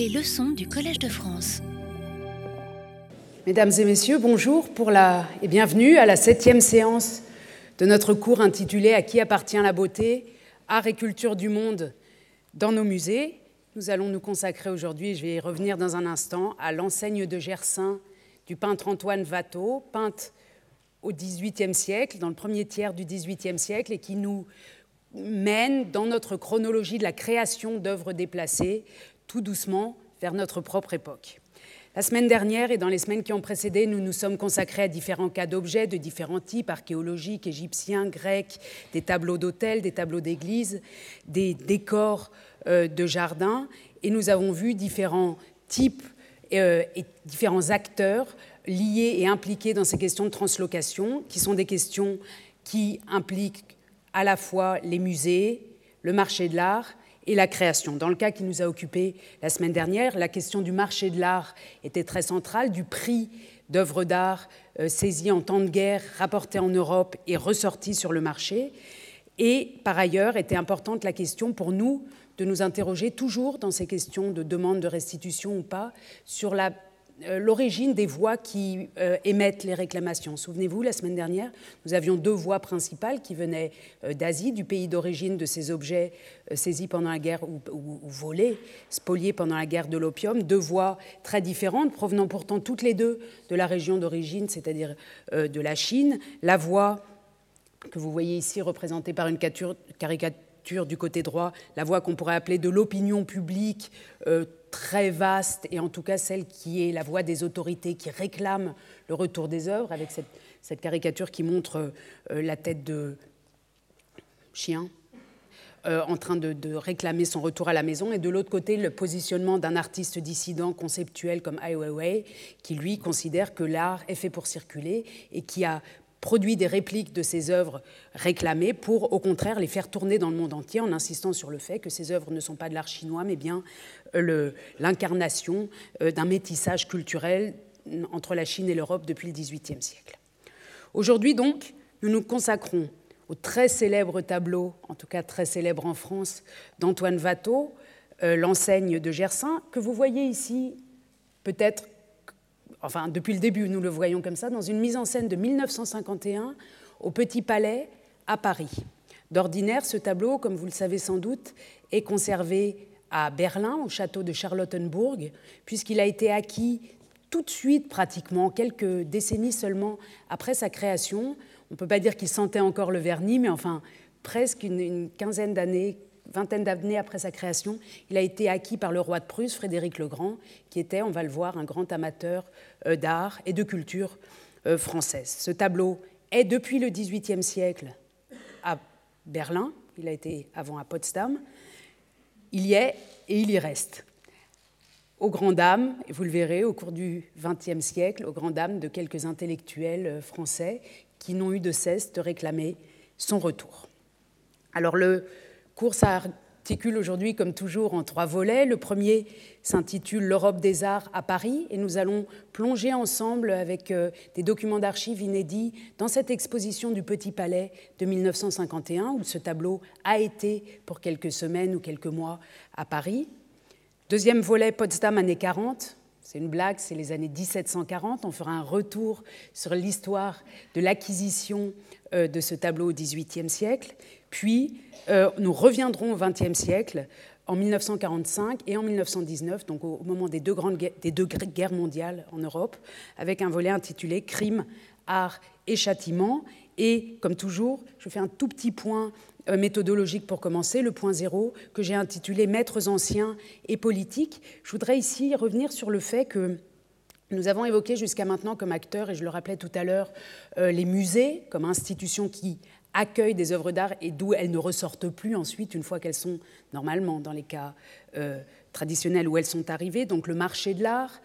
Les leçons du Collège de France. Mesdames et messieurs, bonjour pour la, et bienvenue à la septième séance de notre cours intitulé À qui appartient la beauté? Art et culture du monde dans nos musées. Nous allons nous consacrer aujourd'hui, je vais y revenir dans un instant, à l'enseigne de Gersain du peintre Antoine Watteau, peinte au XVIIIe siècle, dans le premier tiers du XVIIIe siècle, et qui nous mène dans notre chronologie de la création d'œuvres déplacées, tout doucement vers notre propre époque. La semaine dernière et dans les semaines qui ont précédé, nous nous sommes consacrés à différents cas d'objets de différents types, archéologiques, égyptiens, grecs, des tableaux d'hôtels, des tableaux d'églises, des décors euh, de jardins, et nous avons vu différents types euh, et différents acteurs liés et impliqués dans ces questions de translocation, qui sont des questions qui impliquent à la fois les musées, le marché de l'art et la création. Dans le cas qui nous a occupé la semaine dernière, la question du marché de l'art était très centrale, du prix d'œuvres d'art euh, saisies en temps de guerre, rapportées en Europe et ressorties sur le marché. Et par ailleurs, était importante la question pour nous de nous interroger toujours dans ces questions de demande de restitution ou pas sur la l'origine des voix qui euh, émettent les réclamations. Souvenez-vous, la semaine dernière, nous avions deux voix principales qui venaient euh, d'Asie, du pays d'origine de ces objets saisis pendant la guerre ou, volés, spoliés pendant la guerre de l'opium, deux voix très différentes, provenant pourtant toutes les deux de la région d'origine, c'est-à-dire de la Chine. La voix que vous voyez ici représentée par une caricature du côté droit, la voix qu'on pourrait appeler de l'opinion publique très vaste, et en tout cas celle qui est la voix des autorités qui réclament le retour des œuvres, avec cette, caricature qui montre euh, la tête de chien. Euh, en train de, réclamer son retour à la maison, et de l'autre côté, le positionnement d'un artiste dissident conceptuel comme Ai Weiwei, qui lui considère que l'art est fait pour circuler et qui a produit des répliques de ses œuvres réclamées pour, au contraire, les faire tourner dans le monde entier en insistant sur le fait que ces œuvres ne sont pas de l'art chinois, mais bien euh, l'incarnation euh, d'un métissage culturel entre la Chine et l'Europe depuis le XVIIIe siècle. Aujourd'hui, donc, nous nous consacrons au très célèbre tableau, en tout cas très célèbre en France, d'Antoine Watteau, euh, l'enseigne de Gersain, que vous voyez ici peut-être enfin depuis le début nous le voyons comme ça, dans une mise en scène de 1951 au Petit Palais à Paris. D'ordinaire, ce tableau, comme vous le savez sans doute, est conservé à Berlin, au château de Charlottenburg, puisqu'il a été acquis tout de suite, pratiquement, quelques décennies seulement après sa création. On ne peut pas dire qu'il sentait encore le vernis, mais enfin, presque une, une quinzaine d'années, vingtaine d'années après sa création, il a été acquis par le roi de Prusse, Frédéric le Grand, qui était, on va le voir, un grand amateur euh, d'art et de culture euh, française. Ce tableau est depuis le XVIIIe siècle à Berlin, il a été avant à Potsdam, il y est et il y reste. Aux grandes dames, et vous le verrez au cours du XXe siècle, aux grandes dames de quelques intellectuels euh, français qui n'ont eu de cesse de réclamer son retour. Alors le cours s'articule aujourd'hui, comme toujours, en trois volets. Le premier s'intitule L'Europe des arts à Paris et nous allons plonger ensemble avec euh, des documents d'archives inédits dans cette exposition du Petit Palais de 1951 où ce tableau a été pour quelques semaines ou quelques mois à Paris. Deuxième volet, Potsdam années 40. C'est une blague, c'est les années 1740. On fera un retour sur l'histoire de l'acquisition euh, de ce tableau au XVIIIe siècle. Puis, euh, nous reviendrons au XXe siècle, en 1945 et en 1919, donc au moment des deux, grandes, des deux guerres mondiales en Europe, avec un volet intitulé Crime, art et châtiment. Et comme toujours, je fais un tout petit point euh, méthodologique pour commencer, le point zéro, que j'ai intitulé Maîtres anciens et politiques. Je voudrais ici revenir sur le fait que nous avons évoqué jusqu'à maintenant comme acteurs, et je le rappelais tout à l'heure, euh, les musées comme institutions qui accueillent des œuvres d'art et d'où elles ne ressortent plus ensuite une fois qu'elles sont normalement dans les cas euh, traditionnels où elles sont arrivées. Donc le marché de l'art,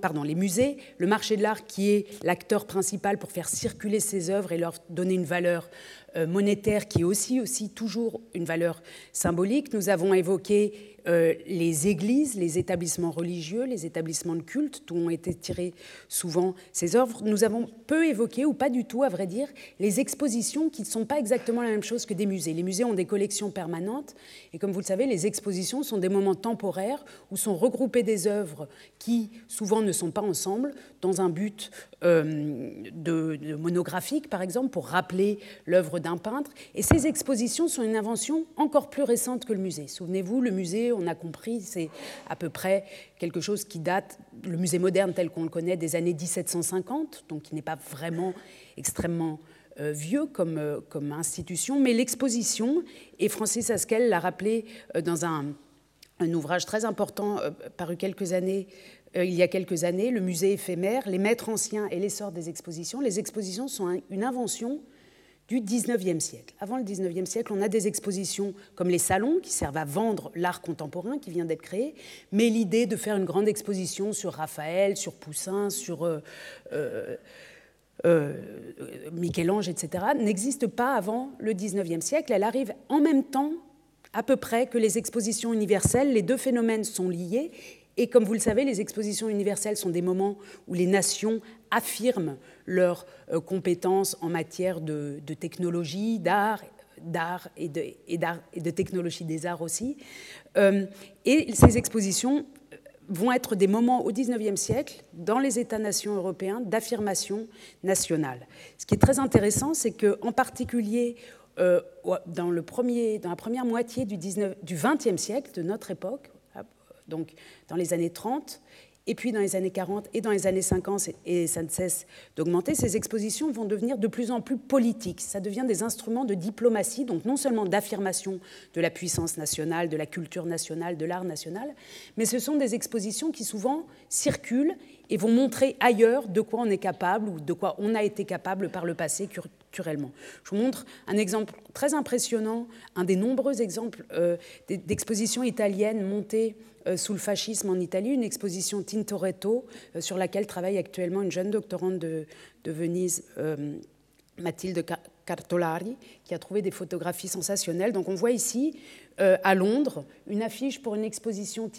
pardon, les musées, le marché de l'art qui est l'acteur principal pour faire circuler ces œuvres et leur donner une valeur monétaire qui est aussi, aussi toujours une valeur symbolique. Nous avons évoqué euh, les églises, les établissements religieux, les établissements de culte, d'où ont été tirées souvent ces œuvres. Nous avons peu évoqué, ou pas du tout à vrai dire, les expositions qui ne sont pas exactement la même chose que des musées. Les musées ont des collections permanentes, et comme vous le savez, les expositions sont des moments temporaires où sont regroupées des œuvres qui souvent ne sont pas ensemble, dans un but euh, de, monographique, par exemple, pour rappeler l'œuvre peintre. Et ces expositions sont une invention encore plus récente que le musée. Souvenez-vous, le musée, on a compris, c'est à peu près quelque chose qui date, le musée moderne tel qu'on le connaît, des années 1750, donc qui n'est pas vraiment extrêmement euh, vieux comme, euh, comme institution, mais l'exposition, et Francis Haskell l'a rappelé dans un, ouvrage très important paru quelques années euh, il y a quelques années, le musée éphémère, les maîtres anciens et l'essor des expositions. Les expositions sont une invention du 19e siècle. Avant le 19e siècle, on a des expositions comme les salons qui servent à vendre l'art contemporain qui vient d'être créé, mais l'idée de faire une grande exposition sur Raphaël, sur Poussin, sur euh, euh, Michel-Ange, etc., n'existe pas avant le 19e siècle. Elle arrive en même temps à peu près que les expositions universelles. Les deux phénomènes sont liés et comme vous le savez, les expositions universelles sont des moments où les nations affirment leurs euh, compétences en matière de, technologie, d'art, d'art et de, technologie des arts aussi. Euh, et ces expositions vont être des moments au XIXe siècle, dans les États-nations européens, d'affirmation nationale. Ce qui est très intéressant, c'est qu'en particulier euh, dans, la première moitié du, 19, du XXe siècle, de notre époque, donc dans les années 30, et puis dans les années 40 et dans les années 50, et ça ne cesse d'augmenter, ces expositions vont devenir de plus en plus politiques. Ça devient des instruments de diplomatie, donc non seulement d'affirmation de la puissance nationale, de la culture nationale, de l'art national, mais ce sont des expositions qui souvent circulent et vont montrer ailleurs de quoi on est capable ou de quoi on a été capable par le passé Je vous montre un exemple très impressionnant, un des nombreux exemples euh, d'expositions italiennes montées euh, sous le fascisme en Italie, une exposition Tintoretto euh, sur laquelle travaille actuellement une jeune doctorante de, Venise, euh, Mathilde Cartolari, qui a trouvé des photographies sensationnelles. Donc on voit ici, à Londres, une affiche pour une exposition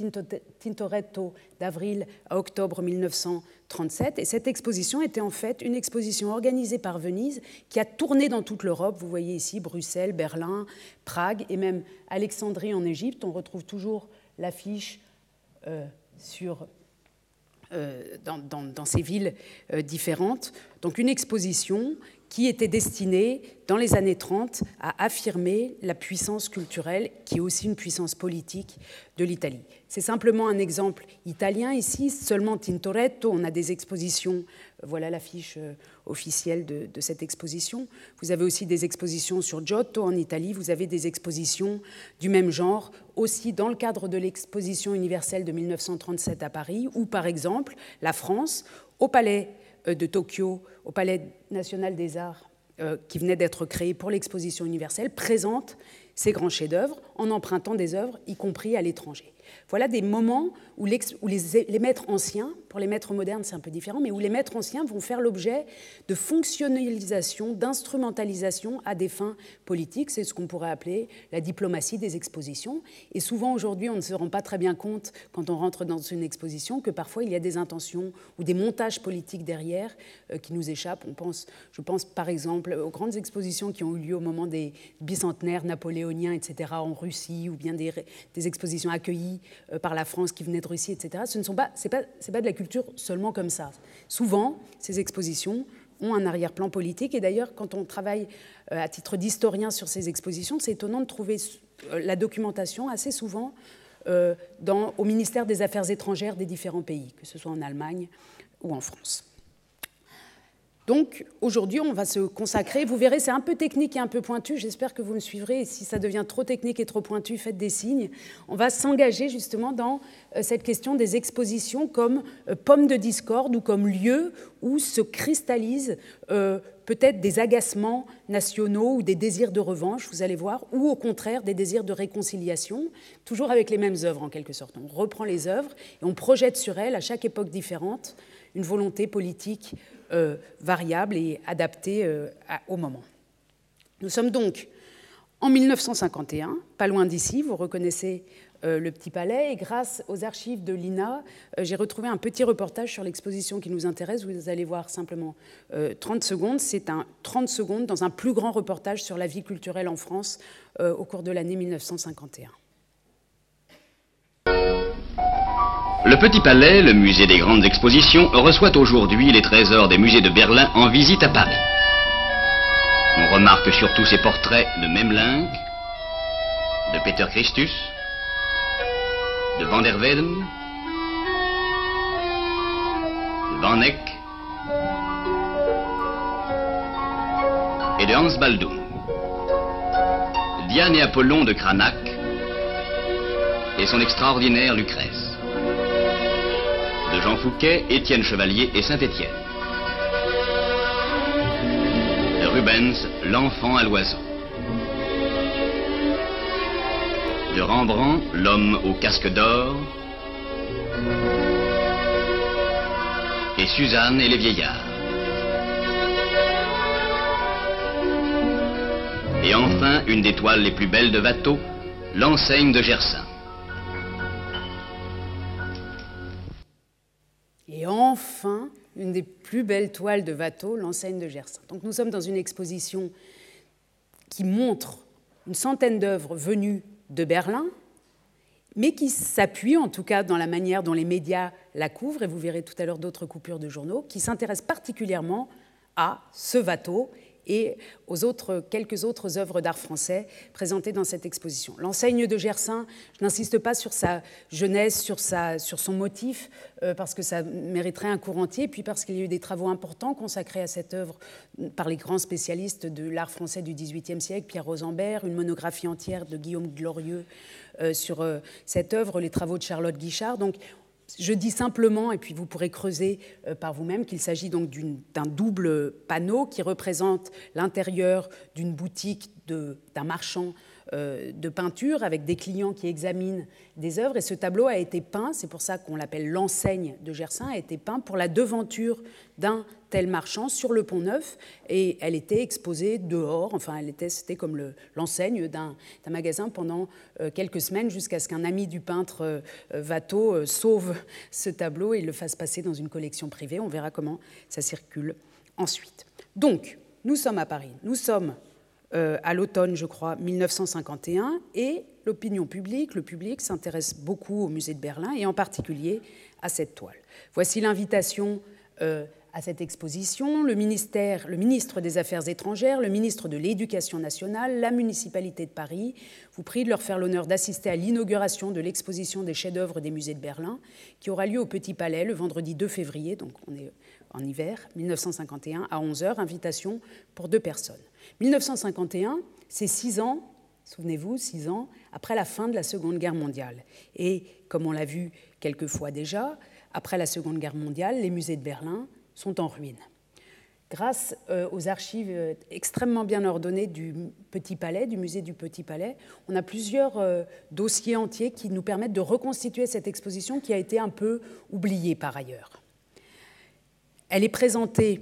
Tintoretto d'avril à octobre 1937. Et cette exposition était en fait une exposition organisée par Venise qui a tourné dans toute l'Europe. Vous voyez ici Bruxelles, Berlin, Prague et même Alexandrie en Égypte. On retrouve toujours l'affiche euh, sur, euh, dans, ces villes euh, différentes. Donc une exposition qui était destinée, dans les années 30, à affirmer la puissance culturelle, qui est aussi une puissance politique de l'Italie. C'est simplement un exemple italien ici, seulement Tintoretto, on a des expositions, voilà l'affiche officielle de, cette exposition. Vous avez aussi des expositions sur Giotto en Italie, vous avez des expositions du même genre aussi dans le cadre de l'exposition universelle de 1937 à Paris, ou par exemple la France, au Palais euh, de Tokyo, au Palais national des arts euh, qui venait d'être créé pour l'exposition universelle, présente ces grands chefs-d'œuvre en empruntant des œuvres, y compris à l'étranger. Voilà des moments où, les, maîtres anciens, pour les maîtres modernes c'est un peu différent, mais où les maîtres anciens vont faire l'objet de fonctionnalisation, d'instrumentalisation à des fins politiques. C'est ce qu'on pourrait appeler la diplomatie des expositions. Et souvent aujourd'hui, on ne se rend pas très bien compte quand on rentre dans une exposition que parfois il y a des intentions ou des montages politiques derrière euh, qui nous échappent. On pense, je pense par exemple aux grandes expositions qui ont eu lieu au moment des bicentenaires napoléoniens, etc., en Russie, ou bien des, expositions accueillies par la France qui venait de Russie, etc. Ce ne sont pas, c'est pas, pas de la culture seulement comme ça. Souvent, ces expositions ont un arrière-plan politique. Et d'ailleurs, quand on travaille euh, à titre d'historien sur ces expositions, c'est étonnant de trouver euh, la documentation assez souvent au ministère des Affaires étrangères des différents pays, que ce soit en Allemagne ou en France. Donc aujourd'hui, on va se consacrer. Vous verrez, c'est un peu technique et un peu pointu. J'espère que vous me suivrez. Et si ça devient trop technique et trop pointu, faites des signes. On va s'engager justement dans euh, cette question des expositions comme euh, pomme de discorde ou comme lieu où se cristallisent euh, peut-être des agacements nationaux ou des désirs de revanche, vous allez voir, ou au contraire des désirs de réconciliation, toujours avec les mêmes œuvres en quelque sorte. On reprend les œuvres et on projette sur elles, à chaque époque différente, une volonté politique euh, variable et adaptée euh, au moment. Nous sommes donc en 1951, pas loin d'ici, vous reconnaissez euh, le Petit Palais, et grâce aux archives de l'INA, j'ai retrouvé un petit reportage sur l'exposition qui nous intéresse. Vous allez voir simplement 30 secondes. C'est un 30 secondes dans un plus grand reportage sur la vie culturelle en France au cours de l'année 1951. Le Petit Palais, le musée des grandes expositions, reçoit aujourd'hui les trésors des musées de Berlin en visite à Paris. On remarque surtout ces portraits de Memling, de Peter Christus, de Van der Weyden, de Van Eyck et de Hans Baldung. Diane et Apollon de Cranach et son extraordinaire Lucrèce Jean Fouquet, Étienne Chevalier et Saint-Étienne. Rubens, L'enfant à l'oiseau. De Rembrandt, L'homme au casque d'or. Et Suzanne et les vieillards. Et enfin, une des toiles les plus belles de Watteau, l'enseigne de Gersaint. Plus belles toiles de Watteau, l'enseigne de Gersaint. Donc nous sommes dans une exposition qui montre une centaine d'œuvres venues de Berlin, mais qui s'appuie, en tout cas dans la manière dont les médias la couvrent, et vous verrez tout à l'heure d'autres coupures de journaux, qui s'intéressent particulièrement à ce Watteau et aux autres, quelques autres œuvres d'art français présentées dans cette exposition. L'enseigne de Gersaint, je n'insiste pas sur sa jeunesse, sur, son motif, euh, parce que ça mériterait un cours entier, puis parce qu'il y a eu des travaux importants consacrés à cette œuvre par les grands spécialistes de l'art français du XVIIIe siècle, Pierre Rosembert, une monographie entière de Guillaume Glorieux euh, sur euh, cette œuvre, les travaux de Charlotte Guichard. Donc je dis simplement, et puis vous pourrez creuser euh, par vous-même, qu'il s'agit donc d'un double panneau qui représente l'intérieur d'une boutique d'un marchand euh, de peinture avec des clients qui examinent des œuvres. Et ce tableau a été peint, c'est pour ça qu'on l'appelle l'enseigne de Gersaint, a été peint pour la devanture d'un tel marchand sur le pont Neuf. Et elle était exposée dehors, enfin, elle était, c'était comme l'enseigne d'un, magasin pendant euh, quelques semaines jusqu'à ce qu'un ami du peintre euh, Watteau sauve ce tableau et le fasse passer dans une collection privée. On verra comment ça circule ensuite. Donc, nous sommes à Paris. Nous sommes euh, à l'automne, je crois, 1951, et l'opinion publique, le public s'intéresse beaucoup au musée de Berlin et en particulier à cette toile. Voici l'invitation euh, à cette exposition. Le, ministère, le ministre des Affaires étrangères, le ministre de l'Éducation nationale, la municipalité de Paris vous prient de leur faire l'honneur d'assister à l'inauguration de l'exposition des chefs-d'œuvre des musées de Berlin, qui aura lieu au Petit Palais le vendredi 2 février, donc on est en hiver 1951, à 11h, invitation pour deux personnes. 1951, c'est six ans, souvenez-vous, six ans après la fin de la Seconde Guerre mondiale. Et comme on l'a vu quelques fois déjà, après la Seconde Guerre mondiale, les musées de Berlin sont en ruine. Grâce euh, aux archives euh, extrêmement bien ordonnées du Petit Palais, du musée du Petit Palais, on a plusieurs euh, dossiers entiers qui nous permettent de reconstituer cette exposition qui a été un peu oubliée par ailleurs. Elle est présentée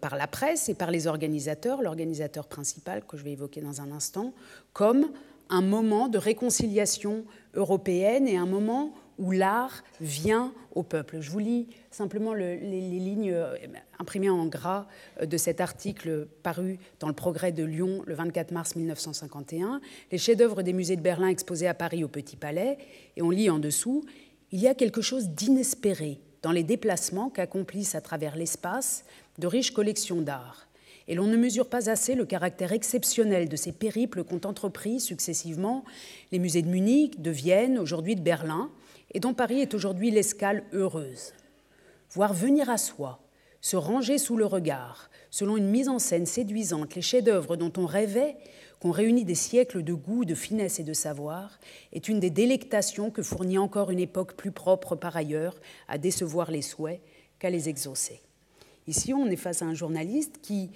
par la presse et par les organisateurs, l'organisateur principal que je vais évoquer dans un instant, comme un moment de réconciliation européenne et un moment où l'art vient au peuple. Je vous lis simplement les, lignes euh, imprimées en gras euh, de cet article paru dans le Progrès de Lyon le 24 mars 1951. Les chefs-d'œuvre des musées de Berlin exposés à Paris au Petit Palais. Et on lit en dessous Il y a quelque chose d'inespéré dans les déplacements qu'accomplissent à travers l'espace de riches collections d'art. Et l'on ne mesure pas assez le caractère exceptionnel de ces périples qu'ont entrepris successivement les musées de Munich, de Vienne, aujourd'hui de Berlin, et dont Paris est aujourd'hui l'escale heureuse. Voir venir à soi, se ranger sous le regard, selon une mise en scène séduisante, les chefs-d'œuvre dont on rêvait qu'on réunit des siècles de goût, de finesse et de savoir, est une des délectations que fournit encore une époque plus propre par ailleurs à décevoir les souhaits qu'à les exaucer. Ici, on est face à un journaliste qui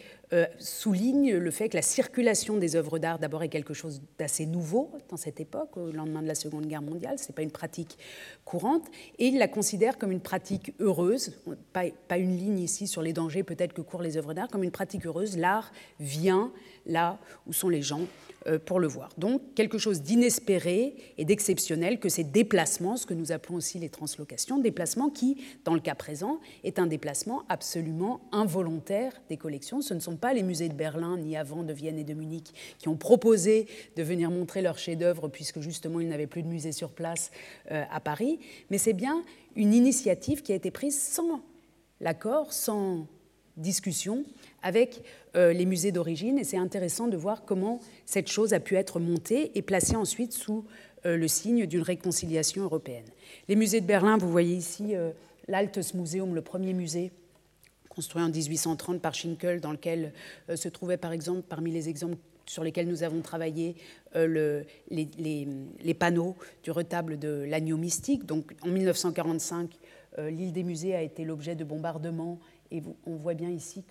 souligne le fait que la circulation des œuvres d'art d'abord est quelque chose d'assez nouveau dans cette époque, au lendemain de la Seconde Guerre mondiale, ce n'est pas une pratique courante, et il la considère comme une pratique heureuse, pas, pas une ligne ici sur les dangers peut-être que courent les œuvres d'art, comme une pratique heureuse, l'art vient là où sont les gens euh, pour le voir. Donc quelque chose d'inespéré et d'exceptionnel que ces déplacements, ce que nous appelons aussi les translocations, déplacements qui, dans le cas présent, est un déplacement absolument involontaire des collections. Ce ne sont pas les musées de Berlin, ni avant de Vienne et de Munich, qui ont proposé de venir montrer leurs chefs-d'œuvre, puisque justement ils n'avaient plus de musée sur place euh, à Paris, mais c'est bien une initiative qui a été prise sans l'accord, sans discussion avec euh, les musées d'origine. Et c'est intéressant de voir comment cette chose a pu être montée et placée ensuite sous euh, le signe d'une réconciliation européenne. Les musées de Berlin, vous voyez ici euh, l'Altes Museum, le premier musée construit en 1830 par Schinkel, dans lequel se trouvait par exemple, parmi les exemples sur lesquels nous avons travaillé, le, les, panneaux du retable de l'agneau mystique. Donc en 1945, l'île des musées a été l'objet de bombardements et on voit bien ici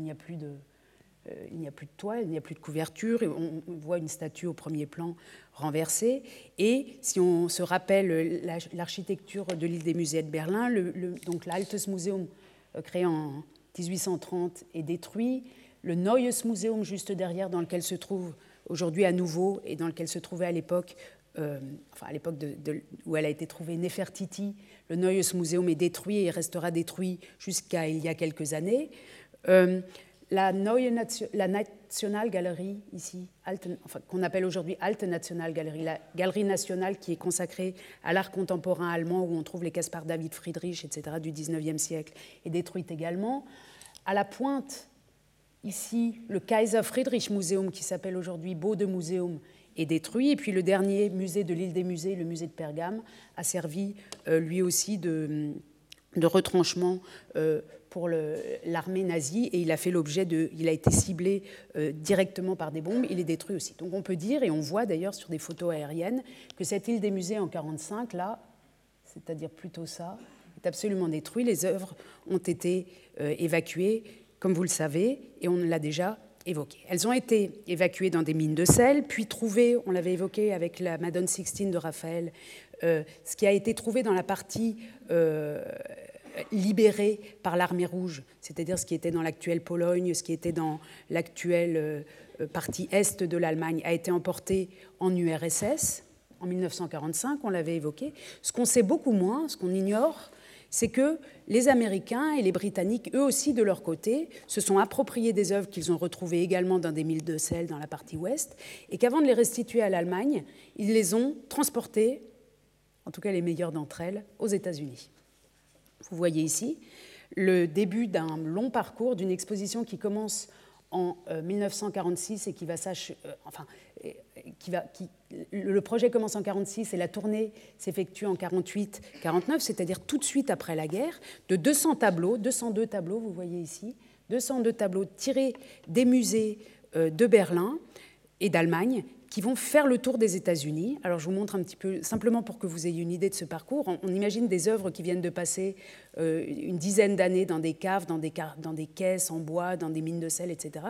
euh, il n'y a plus de toile, il n'y a plus de couverture, on, voit une statue au premier plan renversée. Et si on se rappelle l'architecture de l'île des musées de Berlin, le, donc l'Altes Museum, euh, créé en 1830, est détruit. Le Neues Museum, juste derrière, dans lequel se trouve aujourd'hui à nouveau, et dans lequel se trouvait à l'époque euh, enfin à l'époque où elle a été trouvée Nefertiti, le Neues Museum est détruit et restera détruit jusqu'à il y a quelques années. Euh, la, Neue National Gallery, ici, qu'on appelle aujourd'hui Alte National Gallery, la galerie nationale qui est consacrée à l'art contemporain allemand, où on trouve les Caspar David Friedrich, etc., du 19e siècle, est détruite également. À la pointe, ici, le Kaiser Friedrich Museum, qui s'appelle aujourd'hui Bode Museum, est détruit. Et puis le dernier musée de l'île des musées, le musée de Pergame, a servi euh, lui aussi de, de retranchement euh, pour l'armée nazie et il a fait l'objet de, il a été ciblé euh, directement par des bombes. Il est détruit aussi. Donc on peut dire et on voit d'ailleurs sur des photos aériennes que cette île des musées en 45 là, c'est-à-dire plutôt ça, est absolument détruite. Les œuvres ont été évacuées, comme vous le savez, et on l'a déjà elles ont été évacuées dans des mines de sel, puis trouvées, on l'avait évoqué avec la Madone Sixtine de Raphaël, euh, ce qui a été trouvé dans la partie libérée par l'armée rouge, c'est-à-dire ce qui était dans l'actuelle Pologne, ce qui était dans l'actuelle euh, partie est de l'Allemagne, a été emporté en URSS en 1945, on l'avait évoqué. Ce qu'on sait beaucoup moins, ce qu'on ignore, c'est que les Américains et les Britanniques, eux aussi de leur côté, se sont appropriés des œuvres qu'ils ont retrouvées également dans des milles de sel dans la partie ouest, et qu'avant de les restituer à l'Allemagne, ils les ont transportées, en tout cas les meilleures d'entre elles, aux États-Unis. Vous voyez ici le début d'un long parcours d'une exposition qui commence en 1946 euh, et qui va s'achever, euh, enfin, qui va, qui, le projet commence en 46 et la tournée s'effectue en 48-49, c'est-à-dire tout de suite après la guerre, de 200 tableaux, 202 tableaux, vous voyez ici, 202 tableaux tirés des musées euh, de Berlin et d'Allemagne qui vont faire le tour des États-Unis. Alors je vous montre un petit peu, simplement pour que vous ayez une idée de ce parcours. On, imagine des œuvres qui viennent de passer euh, une dizaine d'années dans des caves, dans des, caisses en bois, dans des mines de sel, etc.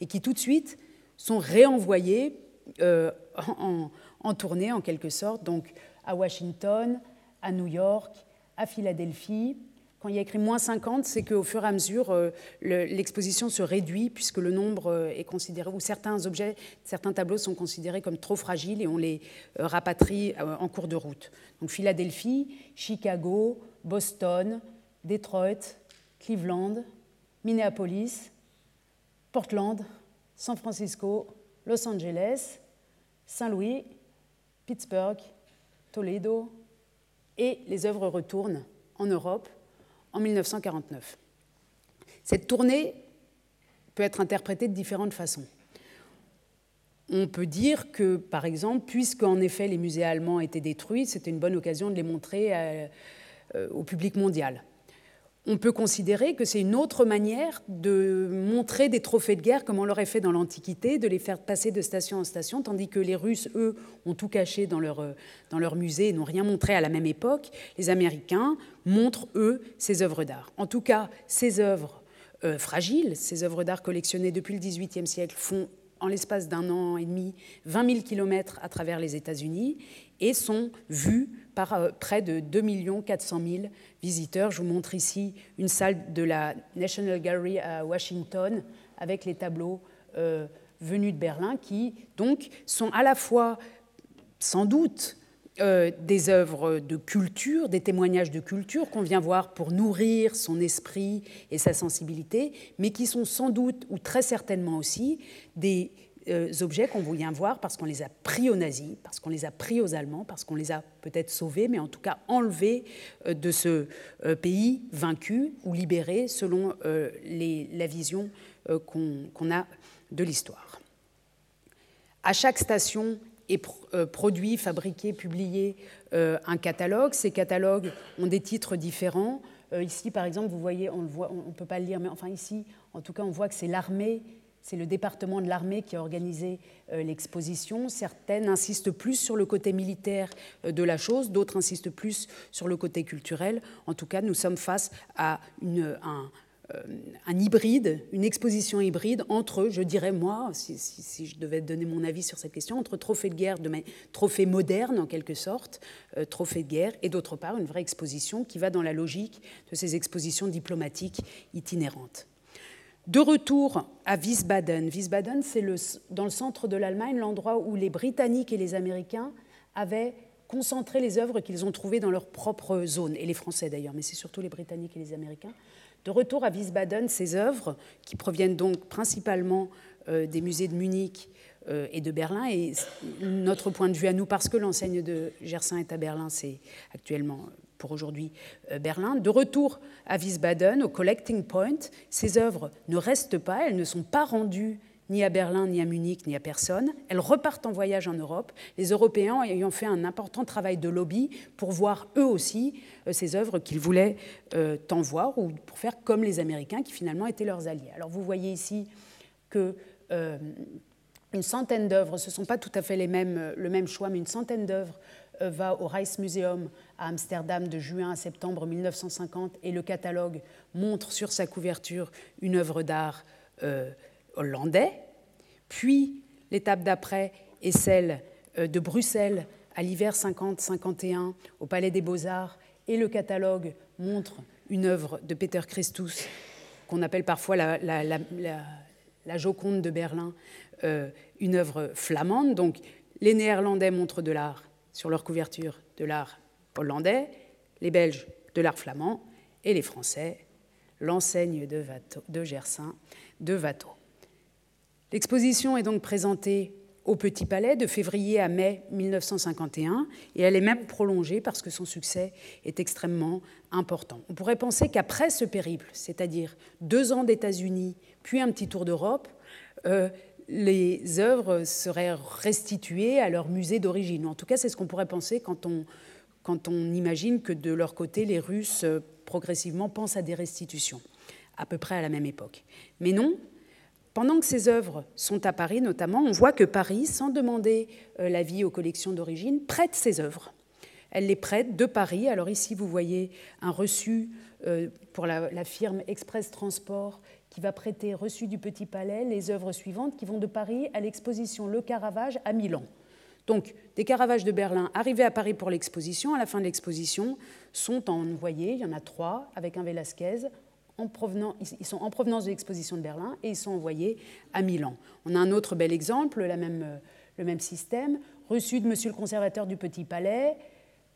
Et qui tout de suite sont réenvoyées euh, en, tournée en quelque sorte, donc à Washington, à New York, à Philadelphie, quand il y a écrit moins 50, c'est qu'au fur et à mesure, euh, l'exposition se réduit puisque le nombre euh, est considéré, ou certains objets, certains tableaux sont considérés comme trop fragiles et on les euh, rapatrie en cours de route. Donc Philadelphie, Chicago, Boston, Detroit, Cleveland, Minneapolis, Portland, San Francisco, Los Angeles, Saint-Louis, Pittsburgh, Toledo, et les œuvres retournent en Europe en 1949. Cette tournée peut être interprétée de différentes façons. On peut dire que, par exemple, puisque en effet les musées allemands étaient détruits, c'était une bonne occasion de les montrer euh, au public mondial on peut considérer que c'est une autre manière de montrer des trophées de guerre comme on l'aurait fait dans l'Antiquité, de les faire passer de station en station, tandis que les Russes, eux, ont tout caché dans leur, dans leur musée et n'ont rien montré à la même époque. Les Américains montrent, eux, ces œuvres d'art. En tout cas, ces œuvres fragiles. Ces œuvres d'art collectionnées depuis le XVIIIe siècle font en l'espace d'un an et demi 20 000 kilomètres à travers les États-Unis et sont vues par près de 2 400 000 visiteurs. Je vous montre ici une salle de la National Gallery à Washington avec les tableaux venus de Berlin qui donc sont à la fois sans doute euh, des œuvres de culture, des témoignages de culture qu'on vient voir pour nourrir son esprit et sa sensibilité, mais qui sont sans doute ou très certainement aussi des euh, objets qu'on vient voir parce qu'on les a pris aux nazis, parce qu'on les a pris aux Allemands, parce qu'on les a peut-être sauvés, mais en tout cas enlevés euh, de ce pays vaincu ou libéré selon la vision qu'on a de l'histoire. À chaque station, est euh, produit, fabriqué, publié euh, un catalogue. Ces catalogues ont des titres différents. Euh, ici, par exemple, vous voyez, on ne peut pas le lire, mais enfin ici, en tout cas, on voit que c'est l'armée, c'est le département de l'armée qui a organisé l'exposition. Certaines insistent plus sur le côté militaire de la chose, d'autres insistent plus sur le côté culturel. En tout cas, nous sommes face à euh, un hybride, une exposition hybride entre, je dirais moi, si, je devais donner mon avis sur cette question, entre trophée de guerre, de trophée en quelque sorte, euh, trophée de guerre, et d'autre part une vraie exposition qui va dans la logique de ces expositions diplomatiques itinérantes. De retour à Wiesbaden. Wiesbaden, c'est dans le centre de l'Allemagne l'endroit où les Britanniques et les Américains avaient concentré les œuvres qu'ils ont trouvées dans leur propre zone, et les Français d'ailleurs, mais c'est surtout les Britanniques et les Américains, de retour à Wiesbaden, ces œuvres, qui proviennent donc principalement euh, des musées de Munich euh, et de Berlin, et notre point de vue à nous, parce que l'enseigne de Gersin est à Berlin, c'est actuellement pour aujourd'hui euh, Berlin. De retour à Wiesbaden, au Collecting Point, ces œuvres ne restent pas, elles ne sont pas rendues ni à Berlin, ni à Munich, ni à personne. Elles repartent en voyage en Europe, les Européens ayant fait un important travail de lobby pour voir eux aussi euh, ces œuvres qu'ils voulaient euh, tant voir, ou pour faire comme les Américains qui finalement étaient leurs alliés. Alors vous voyez ici que euh, une centaine d'œuvres, ce ne sont pas tout à fait les mêmes, le même choix, mais une centaine d'œuvres va au Rijksmuseum à Amsterdam de juin à septembre 1950 et le catalogue montre sur sa couverture une œuvre d'art hollandais. Puis l'étape d'après est celle euh, de Bruxelles à l'hiver 50-51 au Palais des Beaux-Arts. Et le catalogue montre une œuvre de Peter Christus qu'on appelle parfois la, la, Joconde de Berlin, euh, une œuvre flamande. Donc les Néerlandais montrent de l'art sur leur couverture, de l'art hollandais, les Belges de l'art flamand et les Français l'enseigne de, de Gersin de Watteau. L'exposition est donc présentée au Petit Palais de février à mai 1951 et elle est même prolongée parce que son succès est extrêmement important. On pourrait penser qu'après ce périple, c'est-à-dire deux ans d'États-Unis puis un petit tour d'Europe, euh, les œuvres seraient restituées à leur musée d'origine. En tout cas, c'est ce qu'on pourrait penser quand on, quand on imagine que de leur côté, les Russes euh, progressivement pensent à des restitutions, à peu près à la même époque. Mais non, pendant que ces œuvres sont à Paris, notamment, on voit que Paris, sans demander euh, l'avis aux collections d'origine, prête ces œuvres. Elle les prête de Paris. Alors ici, vous voyez un reçu euh, pour la, firme Express Transport qui va prêter, reçu du Petit Palais, les œuvres suivantes qui vont de Paris à l'exposition Le Caravage à Milan. Donc, des Caravages de Berlin arrivés à Paris pour l'exposition, à la fin de l'exposition, sont envoyés, il y en a trois, avec un Velasquez, ils sont en provenance de l'exposition de Berlin et ils sont envoyés à Milan. On a un autre bel exemple, euh, le même système, reçu de Monsieur le conservateur du Petit Palais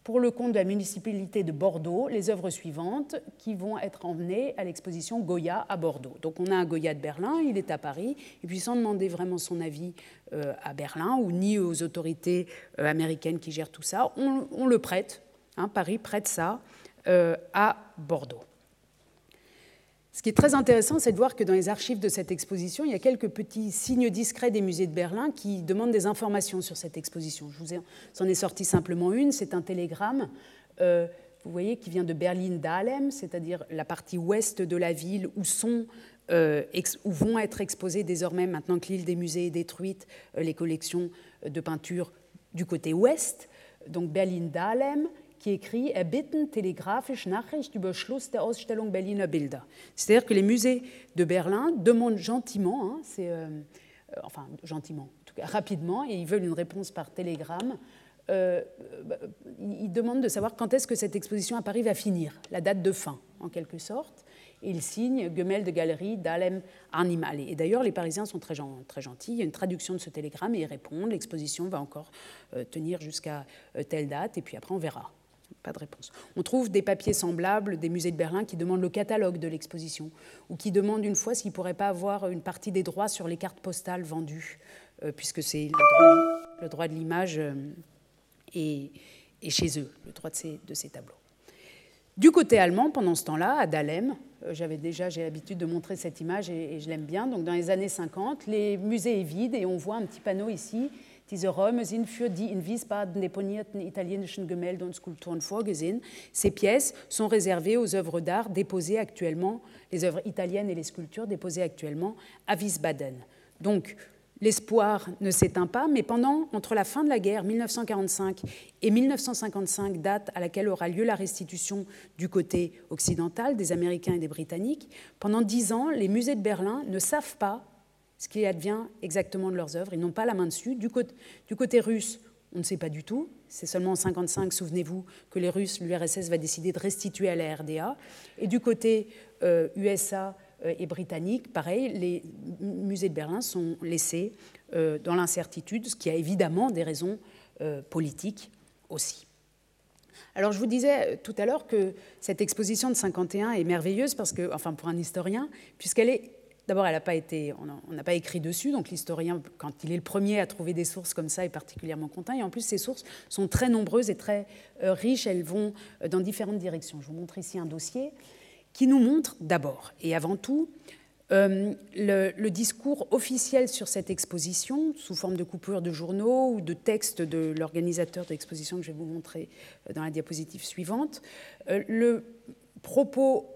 pour le compte de la municipalité de Bordeaux, les œuvres suivantes qui vont être emmenées à l'exposition Goya à Bordeaux. Donc on a un Goya de Berlin, il est à Paris, et puis sans demander vraiment son avis euh, à Berlin ou ni aux autorités euh, américaines qui gèrent tout ça, on, le prête. Hein, Paris prête ça à Bordeaux. Ce qui est très intéressant, c'est de voir que dans les archives de cette exposition, il y a quelques petits signes discrets des musées de Berlin qui demandent des informations sur cette exposition. Je vous en ai sorti simplement une, c'est un télégramme, euh, vous voyez, qui vient de Berlin-Dahlem, c'est-à-dire la partie ouest de la ville où, sont, euh, où vont être exposées désormais, maintenant que l'île des musées est détruite, euh, les collections de peinture du côté ouest. Donc Berlin-Dahlem, qui écrit Erbitten telegraphisch Nachricht über Schluss der Ausstellung Berliner Bilder. C'est-à-dire que les musées de Berlin demandent gentiment, hein, euh, euh, enfin gentiment, en tout cas rapidement, et ils veulent une réponse par télégramme. Euh, ils demandent de savoir quand est-ce que cette exposition à Paris va finir, la date de fin, en quelque sorte et il signe Gemel de Galerie d'Alem Animale. Et d'ailleurs, les Parisiens sont très, gentils. Il y a une traduction de ce télégramme et ils répondent. L'exposition va encore tenir jusqu'à telle date et puis après on verra. Pas de réponse. On trouve des papiers semblables des musées de Berlin qui demandent le catalogue de l'exposition ou qui demandent une fois s'ils ne pourraient pas avoir une partie des droits sur les cartes postales vendues, euh, puisque c'est le, droit, de l'image et, chez eux, le droit de ces, de ces tableaux. Du côté allemand, pendant ce temps-là, à Dahlem, euh, j'avais déjà, j'ai l'habitude de montrer cette image et, je l'aime bien. Donc dans les années 50, les musées est vide et on voit un petit panneau ici. Diese Räume sind für die in Wiesbaden deponierten italienischen Gemälde und Skulpturen vorgesehen. Ces pièces sont réservées aux œuvres d'art déposées actuellement, les œuvres italiennes et les sculptures déposées actuellement à Wiesbaden. Donc L'espoir ne s'éteint pas, mais pendant, entre la fin de la guerre, 1945, et 1955, date à laquelle aura lieu la restitution du côté occidental des Américains et des Britanniques, pendant dix ans, les musées de Berlin ne savent pas ce qui advient exactement de leurs œuvres. Ils n'ont pas la main dessus. Du côté, russe, on ne sait pas du tout. C'est seulement en 1955, souvenez-vous, que les Russes, l'URSS va décider de restituer à la RDA. Et du côté USA, euh, euh, et britannique, pareil, les musées de Berlin sont laissés euh, dans l'incertitude, ce qui a évidemment des raisons politiques aussi. Alors je vous disais tout à l'heure que cette exposition de 51 est merveilleuse parce que, enfin pour un historien, puisqu'elle est D'abord, elle n'a pas été, on n'a pas écrit dessus, donc l'historien, quand il est le premier à trouver des sources comme ça, est particulièrement content. Et en plus, ces sources sont très nombreuses et très riches. Elles vont dans différentes directions. Je vous montre ici un dossier qui nous montre d'abord et avant tout euh, le, discours officiel sur cette exposition, sous forme de coupures de journaux ou de textes de l'organisateur de l'exposition que je vais vous montrer euh, dans la diapositive suivante. Euh, le propos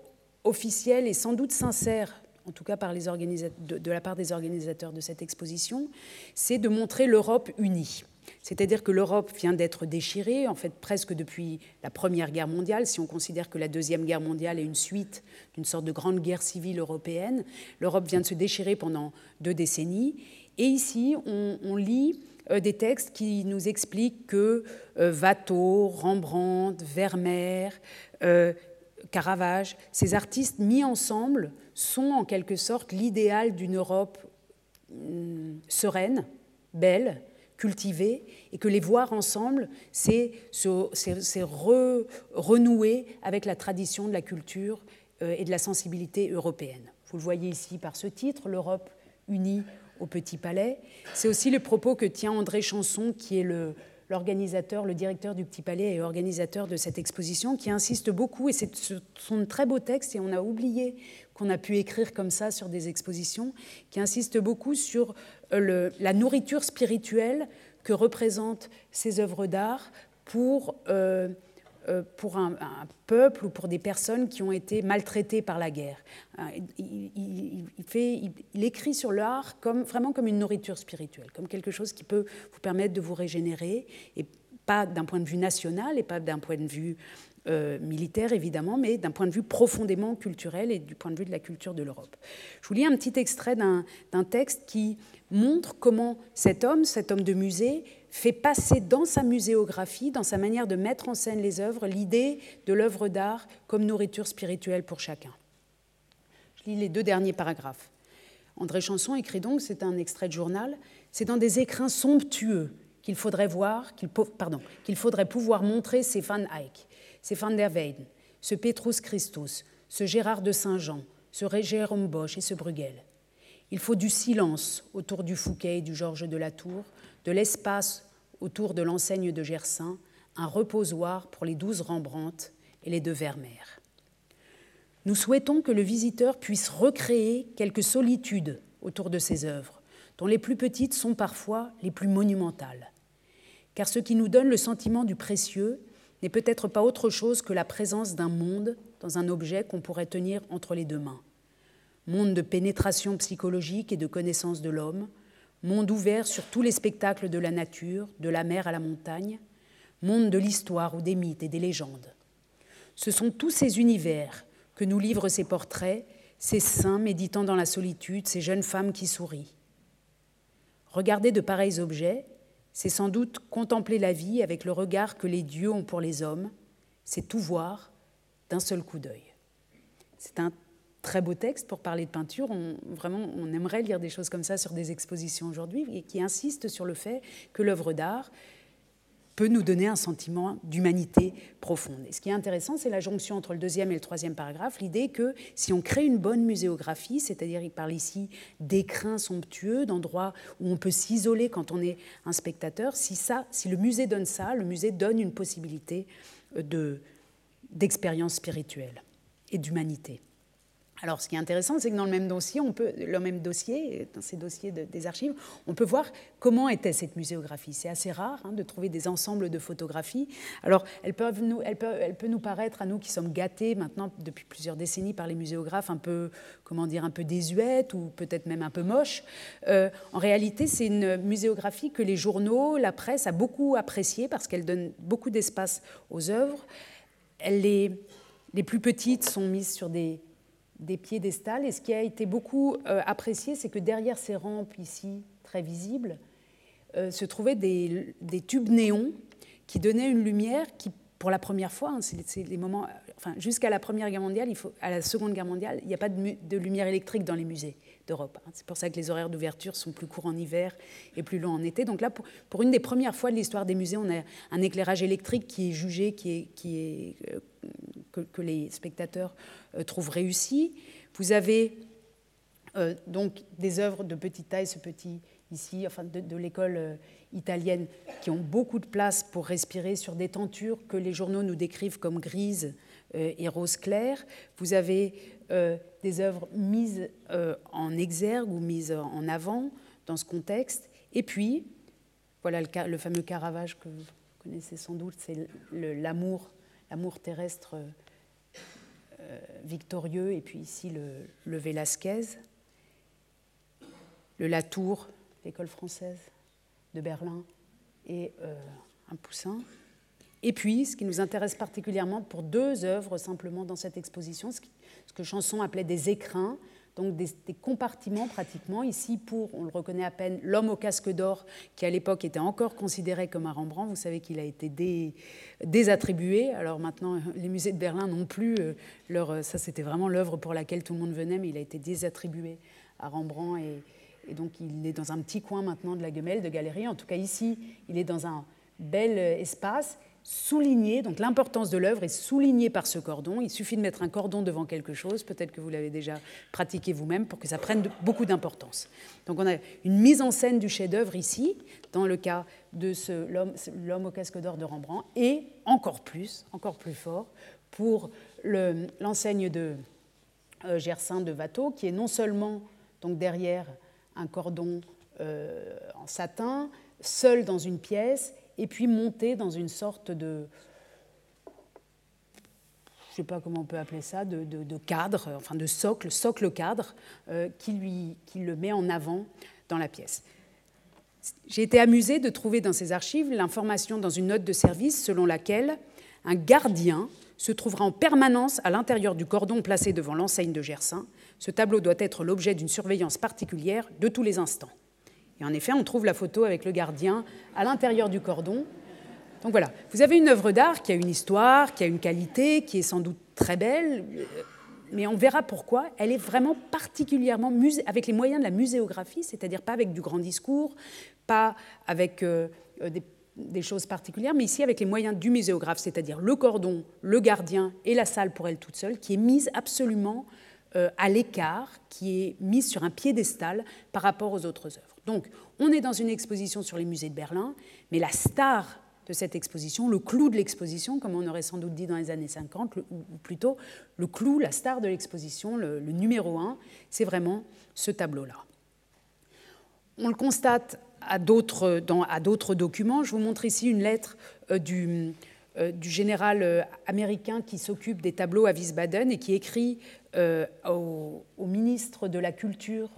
officiel est sans doute sincère, en tout cas par les de, de la part des organisateurs de cette exposition, c'est de montrer l'Europe unie. C'est-à-dire que l'Europe vient d'être déchirée, en fait presque depuis la Première Guerre mondiale, si on considère que la Deuxième Guerre mondiale est une suite d'une sorte de grande guerre civile européenne. L'Europe vient de se déchirer pendant deux décennies. Et ici, on, lit euh, des textes qui nous expliquent que euh, Watteau, Rembrandt, Vermeer, euh, Caravage, ces artistes mis ensemble sont en quelque sorte l'idéal d'une Europe hum, sereine, belle, cultiver et que les voir ensemble, c'est renouer avec la tradition de la culture euh, et de la sensibilité européenne. Vous le voyez ici par ce titre, l'Europe unie au Petit Palais. C'est aussi le propos que tient André Chanson, qui est le, l'organisateur, le directeur du Petit Palais et organisateur de cette exposition, qui insiste beaucoup, et ce sont de très beaux textes, et on a oublié qu'on a pu écrire comme ça sur des expositions, qui insiste beaucoup sur euh, la nourriture spirituelle que représentent ces œuvres d'art pour, euh, pour un, peuple ou pour des personnes qui ont été maltraitées par la guerre. Il, fait, il, écrit sur l'art comme, vraiment comme une nourriture spirituelle, comme quelque chose qui peut vous permettre de vous régénérer, et pas d'un point de vue national et pas d'un point de vue euh, militaire évidemment, mais d'un point de vue profondément culturel et du point de vue de la culture de l'Europe. Je vous lis un petit extrait d'un texte qui montre comment cet homme, cet homme de musée, fait passer dans sa muséographie, dans sa manière de mettre en scène les œuvres, l'idée de l'œuvre d'art comme nourriture spirituelle pour chacun. Je lis les deux derniers paragraphes. André Chanson écrit donc, c'est un extrait de journal, c'est dans des écrins somptueux qu'il faudrait voir, qu'il faudrait pouvoir montrer ces Van Eyck c'est Van der Weyden, ce Petrus Christus, ce Gérard de Saint-Jean, ce Jérôme Bosch et ce Bruegel. Il faut du silence autour du Fouquet et du Georges de la Tour, de l'espace autour de l'enseigne de Gersaint, un reposoir pour les douze Rembrandt et les deux Vermeer. Nous souhaitons que le visiteur puisse recréer quelque solitude autour de ces œuvres, dont les plus petites sont parfois les plus monumentales. Car ce qui nous donne le sentiment du précieux, n'est peut-être pas autre chose que la présence d'un monde dans un objet qu'on pourrait tenir entre les deux mains. Monde de pénétration psychologique et de connaissance de l'homme, monde ouvert sur tous les spectacles de la nature, de la mer à la montagne, monde de l'histoire ou des mythes et des légendes. Ce sont tous ces univers que nous livrent ces portraits, ces saints méditant dans la solitude, ces jeunes femmes qui sourient. Regarder de pareils objets, c'est sans doute contempler la vie avec le regard que les dieux ont pour les hommes, c'est tout voir d'un seul coup d'œil. C'est un très beau texte pour parler de peinture. On, vraiment, on aimerait lire des choses comme ça sur des expositions aujourd'hui, et qui insistent sur le fait que l'œuvre d'art peut nous donner un sentiment d'humanité profonde. Et ce qui est intéressant, c'est la jonction entre le deuxième et le troisième paragraphe, l'idée que si on crée une bonne muséographie, c'est-à-dire il parle ici d'écrins somptueux, d'endroits où on peut s'isoler quand on est un spectateur, si, ça, si le musée donne ça, le musée donne une possibilité de, d'expérience spirituelle et d'humanité. Alors, ce qui est intéressant, c'est que dans le même dossier, on peut, le même dossier, dans ces dossiers des archives, on peut voir comment était cette muséographie. C'est assez rare hein, de trouver des ensembles de photographies. Alors, elle peut, nous paraître à nous qui sommes gâtés maintenant depuis plusieurs décennies par les muséographes un peu, comment dire, un peu désuètes ou peut-être même un peu moches. Euh, en réalité, c'est une muséographie que les journaux, la presse a beaucoup appréciée parce qu'elle donne beaucoup d'espace aux œuvres. Les plus petites sont mises sur des des piédestals. Et ce qui a été beaucoup euh, apprécié, c'est que derrière ces rampes ici, très visibles, euh, se trouvaient des, tubes néons qui donnaient une lumière qui, pour la première fois, hein, c'est moments, enfin, jusqu'à la Première Guerre mondiale, il faut, à la Seconde Guerre mondiale, il n'y a pas de, lumière électrique dans les musées Hein. C'est pour ça que les horaires d'ouverture sont plus courts en hiver et plus longs en été. Donc là, pour, une des premières fois de l'histoire des musées, on a un éclairage électrique qui est jugé, qui est, euh, que, les spectateurs euh, trouvent réussi. Vous avez euh, donc des œuvres de petite taille, ce petit ici, enfin de, l'école italienne, qui ont beaucoup de place pour respirer sur des tentures que les journaux nous décrivent comme grises et rose clair. Vous avez des œuvres mises en exergue ou mises en avant dans ce contexte. Et puis, voilà le, le fameux Caravage que vous connaissez sans doute, c'est l'amour, l'amour terrestre euh, victorieux, et puis ici le, le Velasquez, le Latour, l'école française de Berlin, et euh, un Poussin. Et puis, ce qui nous intéresse particulièrement pour deux œuvres simplement dans cette exposition, ce que Chanson appelait des écrins, donc des, compartiments pratiquement. Ici, pour, on le reconnaît à peine, l'homme au casque d'or, qui à l'époque était encore considéré comme un Rembrandt. Vous savez qu'il a été désattribué. Alors maintenant, les musées de Berlin n'ont plus euh, leur. Ça, c'était vraiment l'œuvre pour laquelle tout le monde venait, mais il a été désattribué à Rembrandt. Et, et donc, il est dans un petit coin maintenant de la Gemelle, de galerie. En tout cas, ici, il est dans un bel espace souligné, donc l'importance de l'œuvre est soulignée par ce cordon. Il suffit de mettre un cordon devant quelque chose, peut-être que vous l'avez déjà pratiqué vous-même, pour que ça prenne beaucoup d'importance. Donc on a une mise en scène du chef-d'œuvre ici, dans le cas de l'homme au casque d'or de Rembrandt, et encore plus, encore plus fort, pour l'enseigne de euh, Gersin de Watteau, qui est non seulement donc derrière un cordon euh, en satin, seul dans une pièce, et puis monter dans une sorte de, je ne sais pas comment on peut appeler ça, de, cadre, enfin de socle, socle cadre, euh, qui, lui, qui le met en avant dans la pièce. J'ai été amusée de trouver dans ces archives l'information dans une note de service selon laquelle un gardien se trouvera en permanence à l'intérieur du cordon placé devant l'enseigne de Gersin. Ce tableau doit être l'objet d'une surveillance particulière de tous les instants. Et en effet, on trouve la photo avec le gardien à l'intérieur du cordon. Donc voilà, vous avez une œuvre d'art qui a une histoire, qui a une qualité, qui est sans doute très belle, mais on verra pourquoi. Elle est vraiment particulièrement avec les moyens de la muséographie, c'est-à-dire pas avec du grand discours, pas avec euh, des, choses particulières, mais ici avec les moyens du muséographe, c'est-à-dire le cordon, le gardien et la salle pour elle toute seule, qui est mise absolument euh, à l'écart, qui est mise sur un piédestal par rapport aux autres œuvres. Donc, on est dans une exposition sur les musées de Berlin, mais la star de cette exposition, le clou de l'exposition, comme on aurait sans doute dit dans les années 50, ou plutôt le clou, la star de l'exposition, le, numéro un, c'est vraiment ce tableau-là. On le constate à d'autres documents. Je vous montre ici une lettre euh, du, euh, du, général euh, américain qui s'occupe des tableaux à Wiesbaden et qui écrit au, ministre de la Culture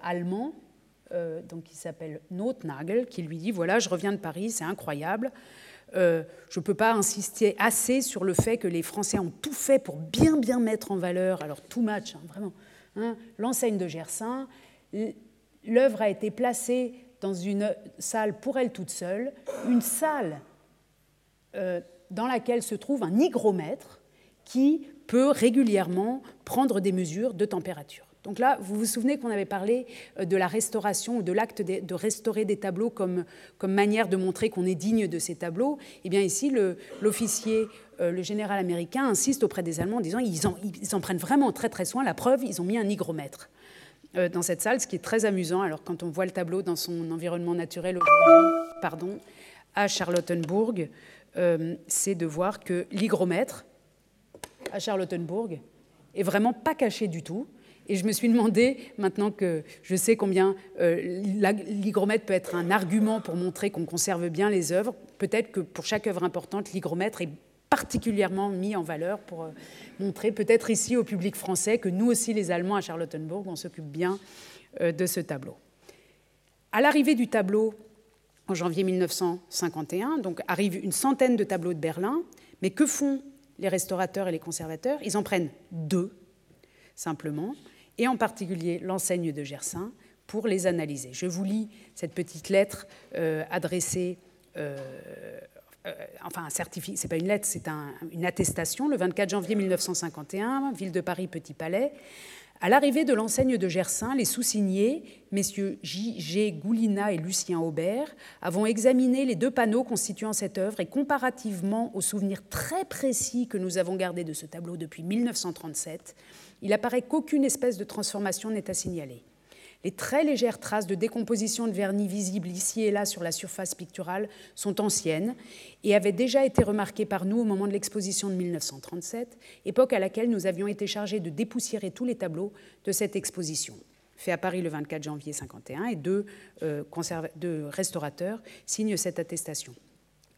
allemand, euh, donc qui s'appelle Notnagel, qui lui dit voilà, je reviens de Paris, c'est incroyable. je ne peux pas insister assez sur le fait que les Français ont tout fait pour bien bien mettre en valeur, alors tout match, hein, vraiment, hein, l'enseigne de Gersin. L'œuvre a été placée dans une salle pour elle toute seule, une salle euh, dans laquelle se trouve un hygromètre qui peut régulièrement prendre des mesures de température. Donc là, vous vous souvenez qu'on avait parlé euh, de la restauration ou de l'acte de, restaurer des tableaux comme, manière de montrer qu'on est digne de ces tableaux? Eh bien ici, l'officier, le, euh, le, général américain insiste auprès des Allemands en disant ils en, prennent vraiment très très soin. La preuve, ils ont mis un hygromètre. Euh, dans cette salle, ce qui est très amusant. Alors quand on voit le tableau dans son environnement naturel pardon, à Charlottenburg, c'est de voir que l'hygromètre à Charlottenburg est vraiment pas caché du tout. Et je me suis demandé, maintenant que je sais combien euh, l'hygromètre peut être un argument pour montrer qu'on conserve bien les œuvres, peut-être que pour chaque œuvre importante, l'hygromètre est particulièrement mis en valeur pour euh, montrer peut-être ici au public français que nous aussi, les Allemands à Charlottenburg, on s'occupe bien euh, de ce tableau. À l'arrivée du tableau en janvier 1951, donc arrive une centaine de tableaux de Berlin, mais que font les restaurateurs et les conservateurs? Ils en prennent deux, simplement, et en particulier l'enseigne de Gersin, pour les analyser. Je vous lis cette petite lettre euh, adressée euh, enfin un certificat, c'est pas une lettre, c'est une attestation, le 24 janvier 1951, ville de Paris, Petit Palais. À l'arrivée de l'enseigne de Gersin, les sous-signés, messieurs J.G. Goulina et Lucien Aubert, avons examiné les deux panneaux constituant cette œuvre et comparativement aux souvenirs très précis que nous avons gardés de ce tableau depuis 1937, il apparaît qu'aucune espèce de transformation n'est à signaler. Les très légères traces de décomposition de vernis visibles ici et là sur la surface picturale sont anciennes et avaient déjà été remarquées par nous au moment de l'exposition de 1937, époque à laquelle nous avions été chargés de dépoussiérer tous les tableaux de cette exposition fait à Paris le 24 janvier 1951, et deux, euh, deux restaurateurs signent cette attestation.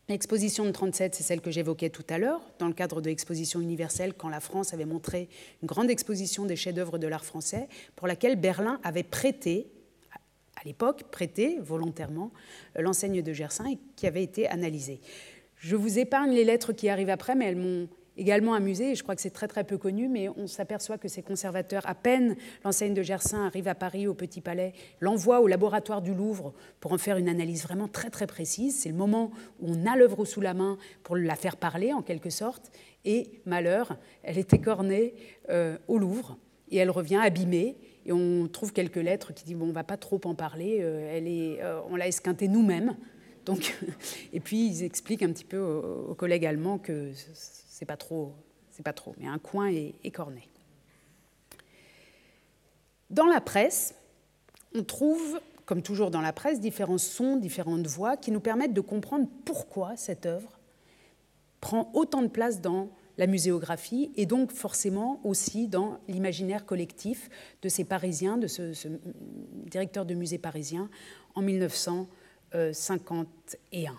L'exposition de 37, c'est celle que j'évoquais tout à l'heure, dans le cadre de l'exposition universelle, quand la France avait montré une grande exposition des chefs-d'œuvre de l'art français, pour laquelle Berlin avait prêté, à l'époque, prêté volontairement l'enseigne de Gersin, qui avait été analysée. Je vous épargne les lettres qui arrivent après, mais elles m'ont également amusé, et je crois que c'est très très peu connu, mais on s'aperçoit que ces conservateurs, à peine l'enseigne de Gersin arrive à Paris au Petit Palais, l'envoie au laboratoire du Louvre pour en faire une analyse vraiment très très précise. C'est le moment où on a l'œuvre sous la main pour la faire parler en quelque sorte, et malheur, elle est écornée euh, au Louvre, et elle revient abîmée, et on trouve quelques lettres qui disent bon, on va pas trop en parler, euh, elle est, euh, on l'a esquintée nous-mêmes. Donc, et puis ils expliquent un petit peu aux collègues allemands que c'est pas trop, c'est pas trop, mais un coin est écorné. Dans la presse, on trouve, comme toujours dans la presse, différents sons, différentes voix qui nous permettent de comprendre pourquoi cette œuvre prend autant de place dans la muséographie et donc forcément aussi dans l'imaginaire collectif de ces Parisiens, de ce, ce, directeur de musée parisien en 1951.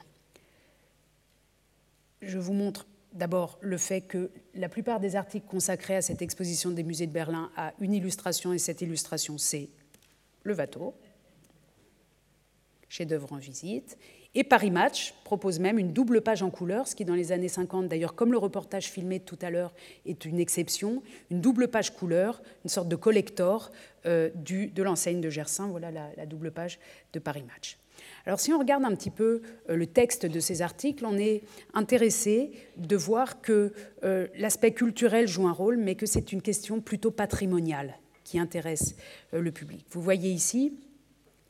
Je vous montre d'abord le fait que la plupart des articles consacrés à cette exposition des musées de Berlin a une illustration, et cette illustration, c'est le Watteau, chef-d'œuvre en visite. Et Paris Match propose même une double page en couleur, ce qui dans les années 50, d'ailleurs comme le reportage filmé tout à l'heure est une exception, une double page couleur, une sorte de collector euh, de l'enseigne de Gersin. Voilà la double page de Paris Match. Alors si on regarde un petit peu euh, le texte de ces articles, on est intéressé de voir que euh, l'aspect culturel joue un rôle, mais que c'est une question plutôt patrimoniale qui intéresse euh, le public. Vous voyez ici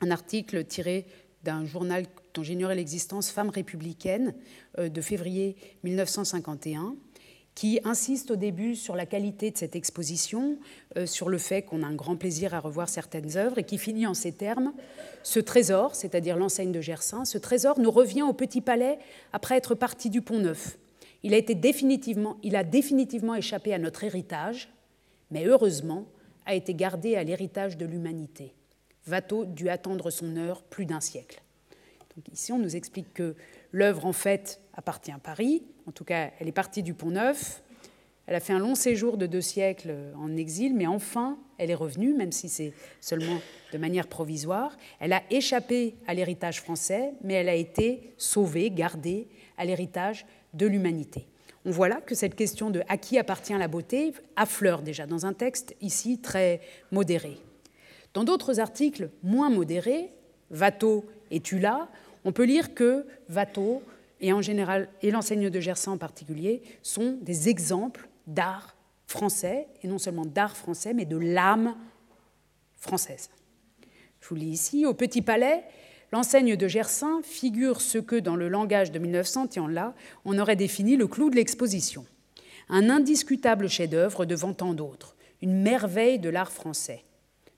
un article tiré d'un journal dont j'ignorais l'existence, Femmes républicaines, de février 1951 qui insiste au début sur la qualité de cette exposition, euh, sur le fait qu'on a un grand plaisir à revoir certaines œuvres, et qui finit en ces termes Ce trésor, c'est-à-dire l'enseigne de Gersin, ce trésor nous revient au Petit Palais après être parti du Pont Neuf. Il a, été définitivement, il a définitivement échappé à notre héritage, mais heureusement a été gardé à l'héritage de l'humanité. Watteau dut attendre son heure plus d'un siècle. Donc ici, on nous explique que l'œuvre, en fait, appartient à Paris. En tout cas, elle est partie du Pont Neuf. Elle a fait un long séjour de deux siècles en exil, mais enfin, elle est revenue, même si c'est seulement de manière provisoire. Elle a échappé à l'héritage français, mais elle a été sauvée, gardée à l'héritage de l'humanité. On voit là que cette question de à qui appartient la beauté affleure déjà dans un texte ici très modéré. Dans d'autres articles moins modérés, Watteau et Tula, on peut lire que Watteau et en général et l'enseigne de Gersain en particulier sont des exemples d'art français et non seulement d'art français mais de l'âme française. Je vous lis ici au Petit Palais, L'enseigne de Gersain figure ce que, dans le langage de 1900, là, on aurait défini le clou de l'exposition. Un indiscutable chef-d'œuvre devant tant d'autres, une merveille de l'art français.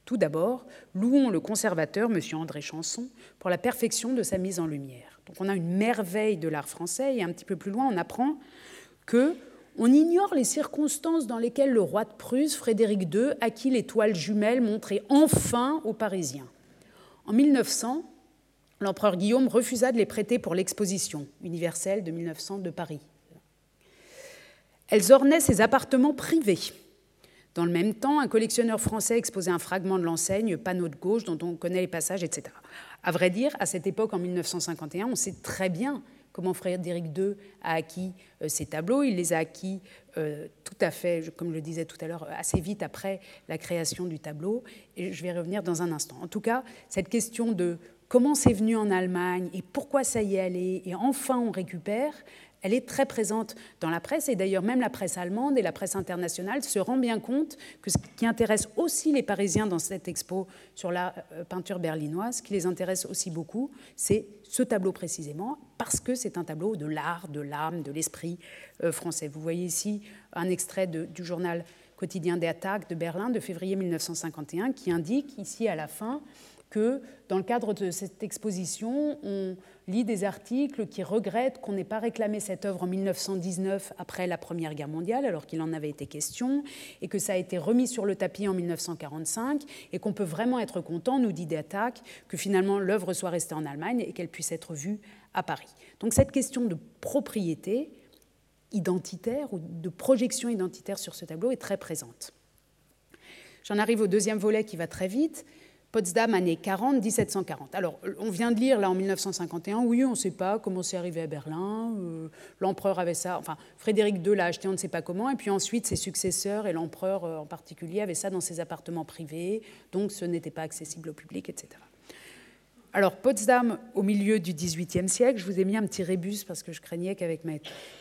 Tout d'abord, louons le conservateur, M. André Chanson, pour la perfection de sa mise en lumière. Donc on a une merveille de l'art français, et un petit peu plus loin, on apprend que on ignore les circonstances dans lesquelles le roi de Prusse, Frédéric II, acquit les toiles jumelles montrées enfin aux Parisiens. En 1900, l'empereur Guillaume refusa de les prêter pour l'exposition universelle de 1900 de Paris. Elles ornaient ses appartements privés. Dans le même temps, un collectionneur français exposait un fragment de l'enseigne, panneau de gauche, dont on connaît les passages, etc. À vrai dire, à cette époque, en 1951, on sait très bien comment Frédéric II a acquis euh, ces tableaux. Il les a acquis euh, tout à fait, comme je le disais tout à l'heure, assez vite après la création du tableau. Et je vais revenir dans un instant. En tout cas, cette question de comment c'est venu en Allemagne et pourquoi ça y est allé, et enfin on récupère, elle est très présente dans la presse, et d'ailleurs même la presse allemande et la presse internationale se rend bien compte que ce qui intéresse aussi les Parisiens dans cette expo sur la euh, peinture berlinoise, ce qui les intéresse aussi beaucoup, c'est ce tableau précisément, parce que c'est un tableau de l'art, de l'âme, de l'esprit euh, français. Vous voyez ici un extrait du journal quotidien des attaques de Berlin de février 1951 qui indique ici à la fin que dans le cadre de cette exposition, on lit des articles qui regrettent qu'on n'ait pas réclamé cette œuvre en 1919 après la Première Guerre mondiale, alors qu'il en avait été question, et que ça a été remis sur le tapis en 1945, et qu'on peut vraiment être content, nous dit Datak, que finalement l'œuvre soit restée en Allemagne et qu'elle puisse être vue à Paris. Donc cette question de propriété identitaire ou de projection identitaire sur ce tableau est très présente. J'en arrive au deuxième volet qui va très vite. Potsdam, année 40, 1740. Alors, on vient de lire là en 1951, oui, on ne sait pas comment c'est arrivé à Berlin, euh, l'empereur avait ça, enfin, Frédéric II l'a acheté, on ne sait pas comment, et puis ensuite ses successeurs et l'empereur euh, en particulier avaient ça dans ses appartements privés, donc ce n'était pas accessible au public, etc. Alors, Potsdam, au milieu du XVIIIe siècle, je vous ai mis un petit rébus parce que je craignais qu'avec mes,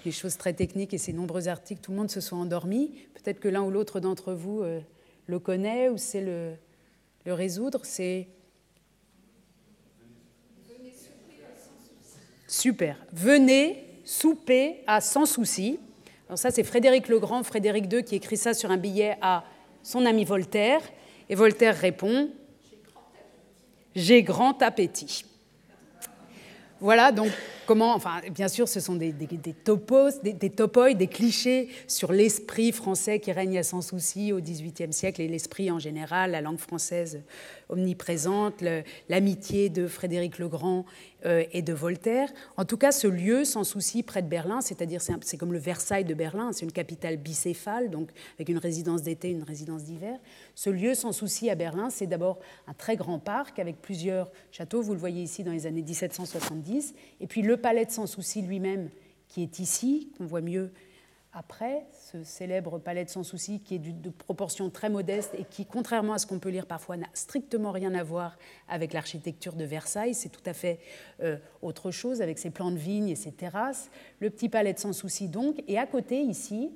choses très techniques et ces nombreux articles, tout le monde se soit endormi. Peut-être que l'un ou l'autre d'entre vous euh, le connaît ou c'est le, le résoudre, c'est Super. Venez souper à sans souci. Alors ça, c'est Frédéric le Grand, Frédéric II, qui écrit ça sur un billet à son ami Voltaire. Et Voltaire répond J'ai grand appétit. Voilà donc comment, enfin, bien sûr, ce sont des, topos, des, des, des clichés sur l'esprit français qui règne à sans souci au XVIIIe siècle et l'esprit en général, la langue française omniprésente, l'amitié de Frédéric le Grand euh, et de Voltaire. En tout cas, ce lieu, sans souci, près de Berlin, c'est-à-dire c'est comme le Versailles de Berlin, c'est une capitale bicéphale, donc avec une résidence d'été, une résidence d'hiver. Ce lieu, sans souci, à Berlin, c'est d'abord un très grand parc avec plusieurs châteaux, vous le voyez ici dans les années 1770, et puis le palais de Sans Souci lui-même, qui est ici, qu'on voit mieux après, ce célèbre palais de Sans Souci, qui est de proportions très modestes et qui, contrairement à ce qu'on peut lire parfois, n'a strictement rien à voir avec l'architecture de Versailles. C'est tout à fait euh, autre chose, avec ses plans de vignes et ses terrasses. Le petit palais de Sans Souci, donc. Et à côté, ici,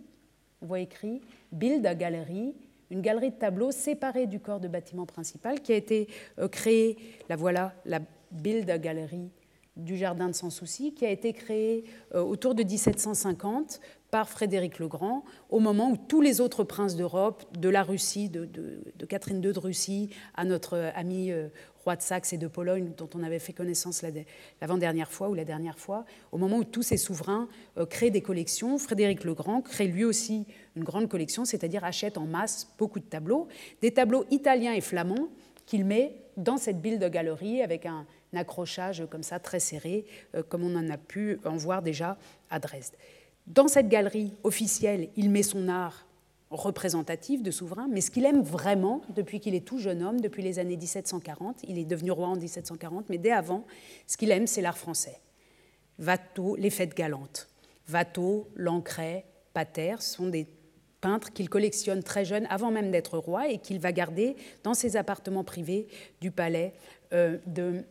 on voit écrit Bild Galerie, une galerie de tableaux séparée du corps de bâtiment principal qui a été euh, créée, la voilà, la Bild Galerie du Jardin de Sans Souci, qui a été créée euh, autour de 1750 par Frédéric le Grand, au moment où tous les autres princes d'Europe, de la Russie, de, Catherine II de Russie, à notre ami euh, roi de Saxe et de Pologne, dont on avait fait connaissance l'avant-dernière fois ou la dernière fois, au moment où tous ces souverains euh, créent des collections, Frédéric le Grand crée lui aussi une grande collection, c'est-à-dire achète en masse beaucoup de tableaux, des tableaux italiens et flamands qu'il met dans cette bille de galerie avec un, accrochage comme ça très serré, euh, comme on en a pu en voir déjà à Dresde. Dans cette galerie officielle, il met son art représentatif de souverain, mais ce qu'il aime vraiment depuis qu'il est tout jeune homme, depuis les années 1740, il est devenu roi en 1740, mais dès avant, ce qu'il aime, c'est l'art français. Watteau, les fêtes galantes. Watteau, Lancret, Pater sont des peintres qu'il collectionne très jeune, avant même d'être roi, et qu'il va garder dans ses appartements privés du palais euh, de,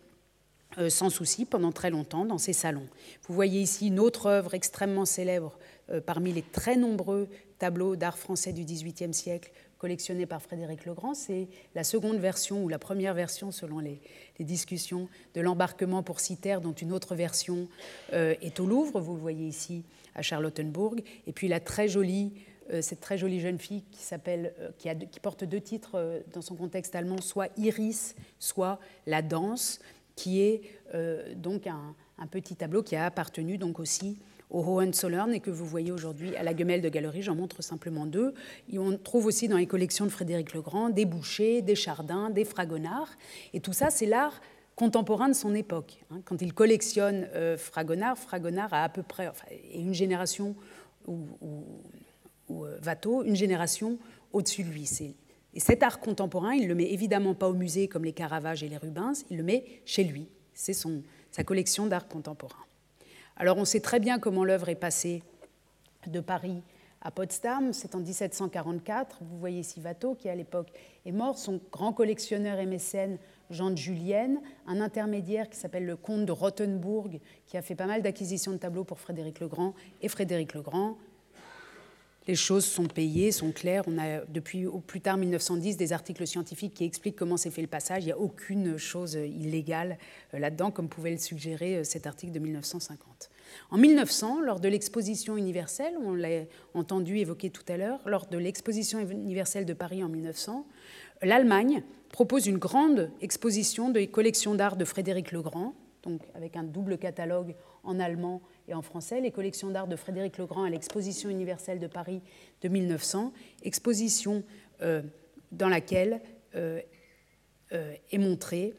sans souci pendant très longtemps dans ses salons. Vous voyez ici une autre œuvre extrêmement célèbre euh, parmi les très nombreux tableaux d'art français du XVIIIe siècle collectionnés par Frédéric Legrand. C'est la seconde version ou la première version selon les, discussions de l'embarquement pour Citer, dont une autre version est au Louvre. Vous le voyez ici à Charlottenburg. Et puis la très jolie euh, cette très jolie jeune fille qui, s'appelle, euh, qui, porte deux titres euh, dans son contexte allemand, soit Iris, soit La danse, qui est donc un, petit tableau qui a appartenu donc aussi au Hohenzollern et que vous voyez aujourd'hui à la Gemelle de Galerie. J'en montre simplement deux. Et on trouve aussi dans les collections de Frédéric Legrand des Bouchers, des Chardins, des Fragonard. Et tout ça, c'est l'art contemporain de son époque. Hein. Quand il collectionne Fragonard, Fragonard a à peu près une génération où ou euh, Watteau, une génération au-dessus de lui. Et cet art contemporain, il ne le met évidemment pas au musée comme les Caravages et les Rubens, il le met chez lui. C'est sa collection d'art contemporain. Alors on sait très bien comment l'œuvre est passée de Paris à Potsdam, c'est en 1744. Vous voyez Watteau, qui à l'époque est mort, son grand collectionneur et mécène Jean de Julienne, un intermédiaire qui s'appelle le comte de Rothenburg, qui a fait pas mal d'acquisitions de tableaux pour Frédéric Legrand, et Frédéric Legrand les choses sont payées, sont claires. On a depuis au plus tard 1910 des articles scientifiques qui expliquent comment s'est fait le passage. Il n'y a aucune chose illégale euh, là-dedans, comme pouvait le suggérer euh, cet article de 1950. En 1900, lors de l'exposition universelle, on l'a entendu évoquer tout à l'heure, lors de l'exposition universelle de Paris en 1900, l'Allemagne propose une grande exposition de collections d'art de Frédéric Legrand, donc avec un double catalogue en allemand et en français, les collections d'art de Frédéric Legrand à l'exposition universelle de Paris de 1900, exposition euh, dans laquelle euh, euh, est montré,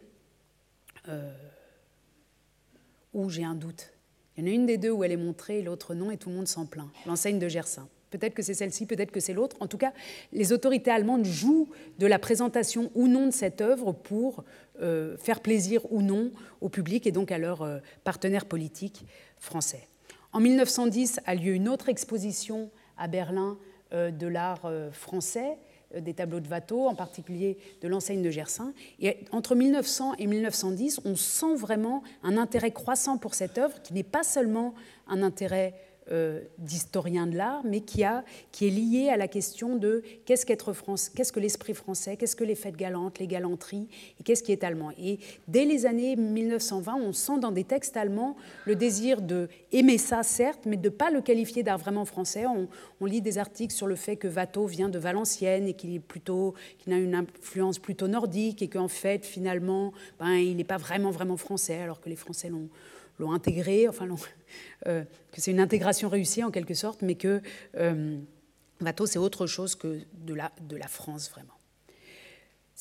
où j'ai un doute. Il y en a une des deux où elle est montrée, l'autre non, et tout le monde s'en plaint. L'enseigne de Gersin. Peut-être que c'est celle-ci, peut-être que c'est l'autre. En tout cas, les autorités allemandes jouent de la présentation ou non de cette œuvre pour euh, faire plaisir ou non au public et donc à leurs euh, partenaires politiques français. En 1910 a lieu une autre exposition à Berlin euh, de l'art français, des tableaux de Watteau, en particulier de l'enseigne de Gersin. Et entre 1900 et 1910, on sent vraiment un intérêt croissant pour cette œuvre, qui n'est pas seulement un intérêt euh, d'historien de l'art, mais qui, est lié à la question de qu'est-ce qu'être qu'est-ce que l'esprit français, qu'est-ce que les fêtes galantes, les galanteries, et qu'est-ce qui est allemand. Et dès les années 1920, on sent dans des textes allemands le désir de aimer ça, certes, mais de ne pas le qualifier d'art vraiment français. On, lit des articles sur le fait que Watteau vient de Valenciennes et qu'il est plutôt, qu'il a une influence plutôt nordique et qu'en fait, finalement, ben, il n'est pas vraiment vraiment français, alors que les Français l'ont l'ont intégré, enfin, euh, que c'est une intégration réussie en quelque sorte, mais que euh, c'est autre chose que de la, de la France vraiment.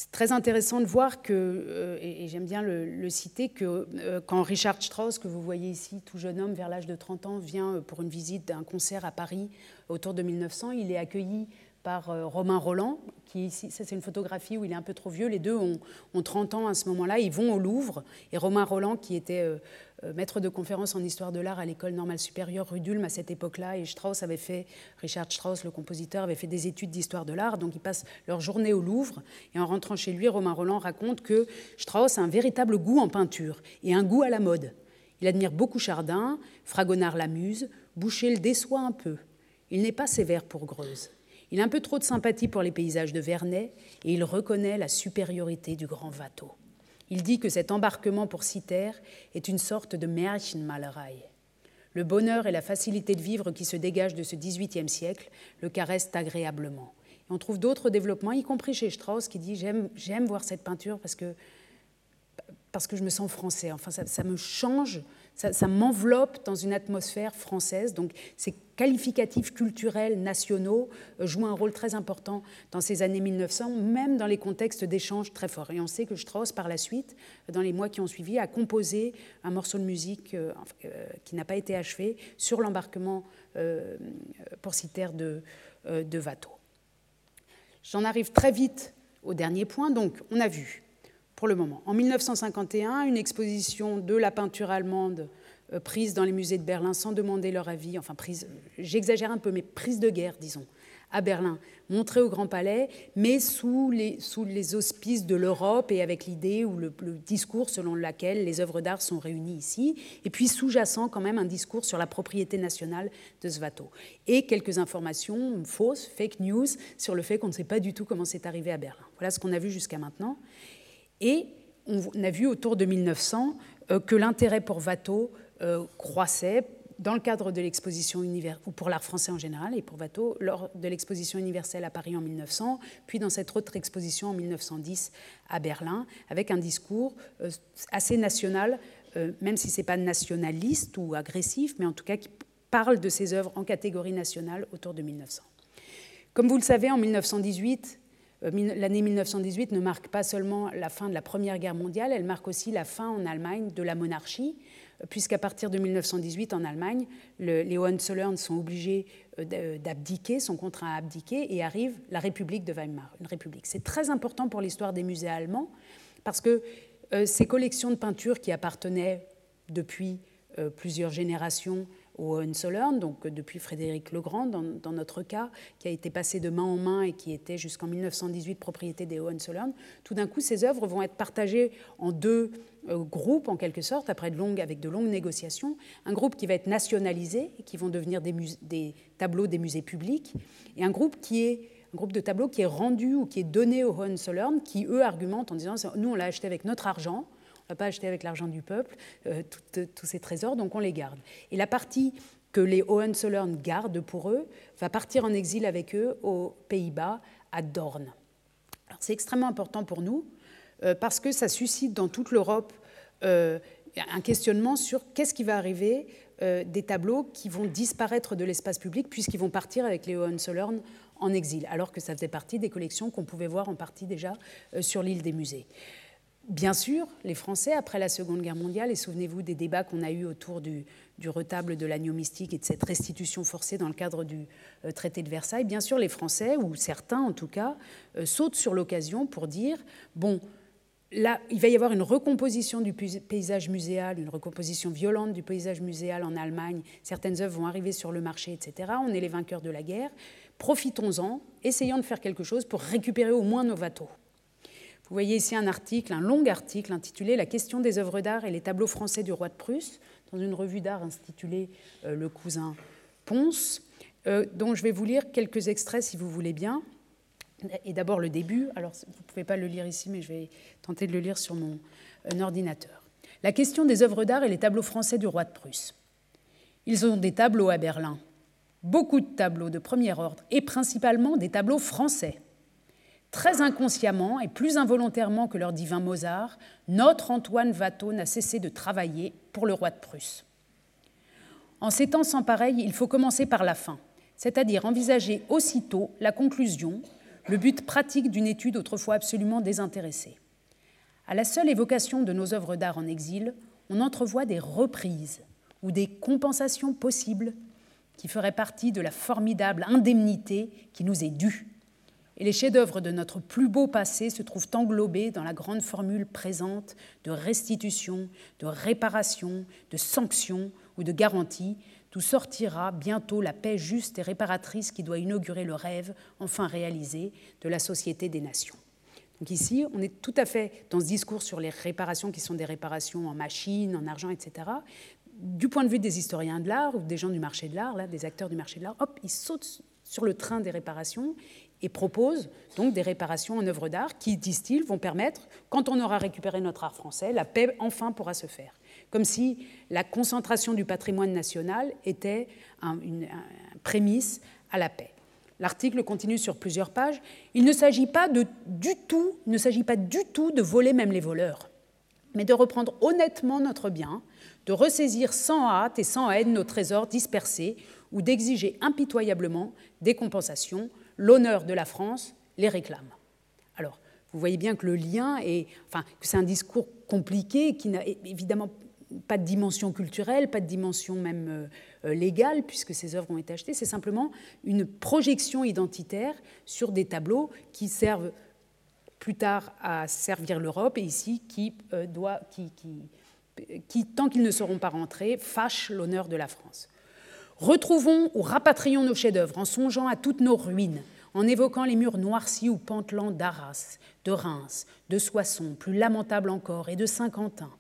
C'est très intéressant de voir que, euh, et, j'aime bien le, citer, que euh, quand Richard Strauss, que vous voyez ici, tout jeune homme vers l'âge de 30 ans, vient pour une visite d'un concert à Paris autour de 1900, il est accueilli par euh, Romain Roland, qui ça c'est une photographie où il est un peu trop vieux, les deux ont, 30 ans à ce moment-là, ils vont au Louvre, et Romain Roland, qui était euh, euh, maître de conférence en histoire de l'art à l'école normale supérieure rue d'Ulm à cette époque-là, et Strauss avait fait, Richard Strauss, le compositeur, avait fait des études d'histoire de l'art, donc ils passent leur journée au Louvre, et en rentrant chez lui, Romain Roland raconte que Strauss a un véritable goût en peinture, et un goût à la mode. Il admire beaucoup Chardin, Fragonard l'amuse, Boucher le déçoit un peu. Il n'est pas sévère pour Greuze. Il a un peu trop de sympathie pour les paysages de Vernet et il reconnaît la supériorité du grand Watteau. Il dit que cet embarquement pour Citer est une sorte de Märchenmalerei. Le bonheur et la facilité de vivre qui se dégagent de ce XVIIIe siècle le caressent agréablement. Et on trouve d'autres développements, y compris chez Strauss, qui dit J'aime voir cette peinture parce que, parce que je me sens français. Enfin, ça me change ça, m'enveloppe dans une atmosphère française. Donc ces qualificatifs culturels nationaux euh, jouent un rôle très important dans ces années 1900, même dans les contextes d'échanges très forts. Et on sait que Strauss, par la suite, dans les mois qui ont suivi, a composé un morceau de musique euh, euh, qui n'a pas été achevé sur l'embarquement pour citer de, de Watteau. J'en arrive très vite au dernier point. Donc, on a vu pour le moment. En 1951, une exposition de la peinture allemande prises dans les musées de Berlin sans demander leur avis, enfin prises, j'exagère un peu, mais prises de guerre, disons, à Berlin, montré au Grand Palais, mais sous les, auspices de l'Europe et avec l'idée ou le, discours selon lequel les œuvres d'art sont réunies ici, et puis sous-jacent quand même un discours sur la propriété nationale de bateau. Et quelques informations fausses, fake news, sur le fait qu'on ne sait pas du tout comment c'est arrivé à Berlin. Voilà ce qu'on a vu jusqu'à maintenant. Et on a vu autour de 1900 euh, que l'intérêt pour Watteau euh, croissait dans le cadre de l'exposition universelle, ou pour l'art français en général, et pour Watteau, lors de l'exposition universelle à Paris en 1900, puis dans cette autre exposition en 1910 à Berlin, avec un discours euh, assez national, même si ce n'est pas nationaliste ou agressif, mais en tout cas qui parle de ses œuvres en catégorie nationale autour de 1900. Comme vous le savez, en 1918, euh, l'année 1918 ne marque pas seulement la fin de la Première Guerre mondiale, elle marque aussi la fin en Allemagne de la monarchie, puisqu'à partir de 1918, en Allemagne, les Hohenzollern sont obligés euh, d'abdiquer, sont contraints à abdiquer, et arrive la République de Weimar, une république. C'est très important pour l'histoire des musées allemands, parce que euh, ces collections de peintures qui appartenaient depuis euh, plusieurs générations au Hohenzollern, donc depuis Frédéric le Grand dans, notre cas, qui a été passé de main en main et qui était jusqu'en 1918 propriété des Hohenzollern, tout d'un coup ces œuvres vont être partagées en deux euh, groupes en quelque sorte, après de longues, avec de longues négociations, un groupe qui va être nationalisé qui vont devenir des, tableaux des musées publics, et un groupe qui est un groupe de tableaux qui est rendu ou qui est donné aux Hohenzollern, qui eux argumentent en disant nous on l'a acheté avec notre argent, ne va pas acheter avec l'argent du peuple euh, tous ces trésors, donc on les garde. Et la partie que les Hohenzollern gardent pour eux va partir en exil avec eux aux Pays-Bas, à Dorn. C'est extrêmement important pour nous euh, parce que ça suscite dans toute l'Europe euh, un questionnement sur qu'est-ce qui va arriver des tableaux qui vont disparaître de l'espace public puisqu'ils vont partir avec les Hohenzollern en exil, alors que ça faisait partie des collections qu'on pouvait voir en partie déjà sur l'île des musées. Bien sûr, les Français, après la Seconde Guerre mondiale, et souvenez-vous des débats qu'on a eus autour du, retable de l'agneau mystique et de cette restitution forcée dans le cadre du euh, traité de Versailles, bien sûr, les Français, ou certains en tout cas, euh, sautent sur l'occasion pour dire, bon, là, il va y avoir une recomposition du paysage muséal, une recomposition violente du paysage muséal en Allemagne, certaines œuvres vont arriver sur le marché, etc. On est les vainqueurs de la guerre, profitons-en, essayons de faire quelque chose pour récupérer au moins nos bateaux. Vous voyez ici un article, un long article intitulé La question des œuvres d'art et les tableaux français du roi de Prusse, dans une revue d'art intitulée euh, Le cousin Ponce, euh, dont je vais vous lire quelques extraits si vous voulez bien. Et d'abord le début, alors vous ne pouvez pas le lire ici, mais je vais tenter de le lire sur mon euh, ordinateur. La question des œuvres d'art et les tableaux français du roi de Prusse. Ils ont des tableaux à Berlin, beaucoup de tableaux de premier ordre, et principalement des tableaux français Très inconsciemment et plus involontairement que leur divin Mozart, notre Antoine Watteau n'a cessé de travailler pour le roi de Prusse. En ces temps sans pareil, il faut commencer par la fin, c'est-à-dire envisager aussitôt la conclusion, le but pratique d'une étude autrefois absolument désintéressée. À la seule évocation de nos œuvres d'art en exil, on entrevoit des reprises ou des compensations possibles qui feraient partie de la formidable indemnité qui nous est due et les chefs-d'œuvre de notre plus beau passé se trouvent englobés dans la grande formule présente de restitution, de réparation, de sanction ou de garantie, d'où sortira bientôt la paix juste et réparatrice qui doit inaugurer le rêve, enfin réalisé, de la société des nations. Donc ici, on est tout à fait dans ce discours sur les réparations qui sont des réparations en machines, en argent, etc. Du point de vue des historiens de l'art ou des gens du marché de l'art, des acteurs du marché de l'art, hop, ils sautent sur le train des réparations et propose donc des réparations en œuvres d'art qui, disent-ils, vont permettre, quand on aura récupéré notre art français, la paix enfin pourra se faire. Comme si la concentration du patrimoine national était une, prémisse à la paix. L'article continue sur plusieurs pages. Il ne s'agit tout, ne s'agit pas du tout de voler même les voleurs, mais de reprendre honnêtement notre bien, de ressaisir sans hâte et sans haine nos trésors dispersés ou d'exiger impitoyablement des compensations l'honneur de la France les réclame. Alors, vous voyez bien que le lien est, enfin, que c'est un discours compliqué qui n'a évidemment pas de dimension culturelle, pas de dimension même euh, légale, puisque ces œuvres ont été achetées. C'est simplement une projection identitaire sur des tableaux qui servent plus tard à servir l'Europe et ici qui, euh, doit, qui, qui, tant qu'ils ne seront pas rentrés, fâchent l'honneur de la France. Retrouvons ou rapatrions nos chefs-d'œuvre en songeant à toutes nos ruines, en évoquant les murs noircis ou pantelants d'Arras, de Reims, de Soissons, plus lamentables encore, et de Saint-Quentin.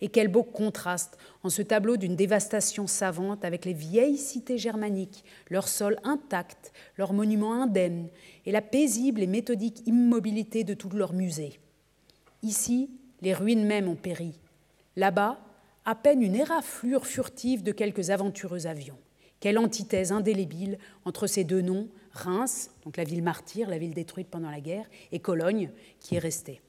Et quel beau contraste en ce tableau d'une dévastation savante avec les vieilles cités germaniques, leurs sols intacts, leurs monuments indemnes, et la paisible et méthodique immobilité de tous leurs musées. Ici, les ruines mêmes ont péri. Là-bas, à peine une éraflure furtive de quelques aventureux avions. Quelle antithèse indélébile entre ces deux noms, Reims, donc la ville martyre, la ville détruite pendant la guerre, et Cologne, qui est restée.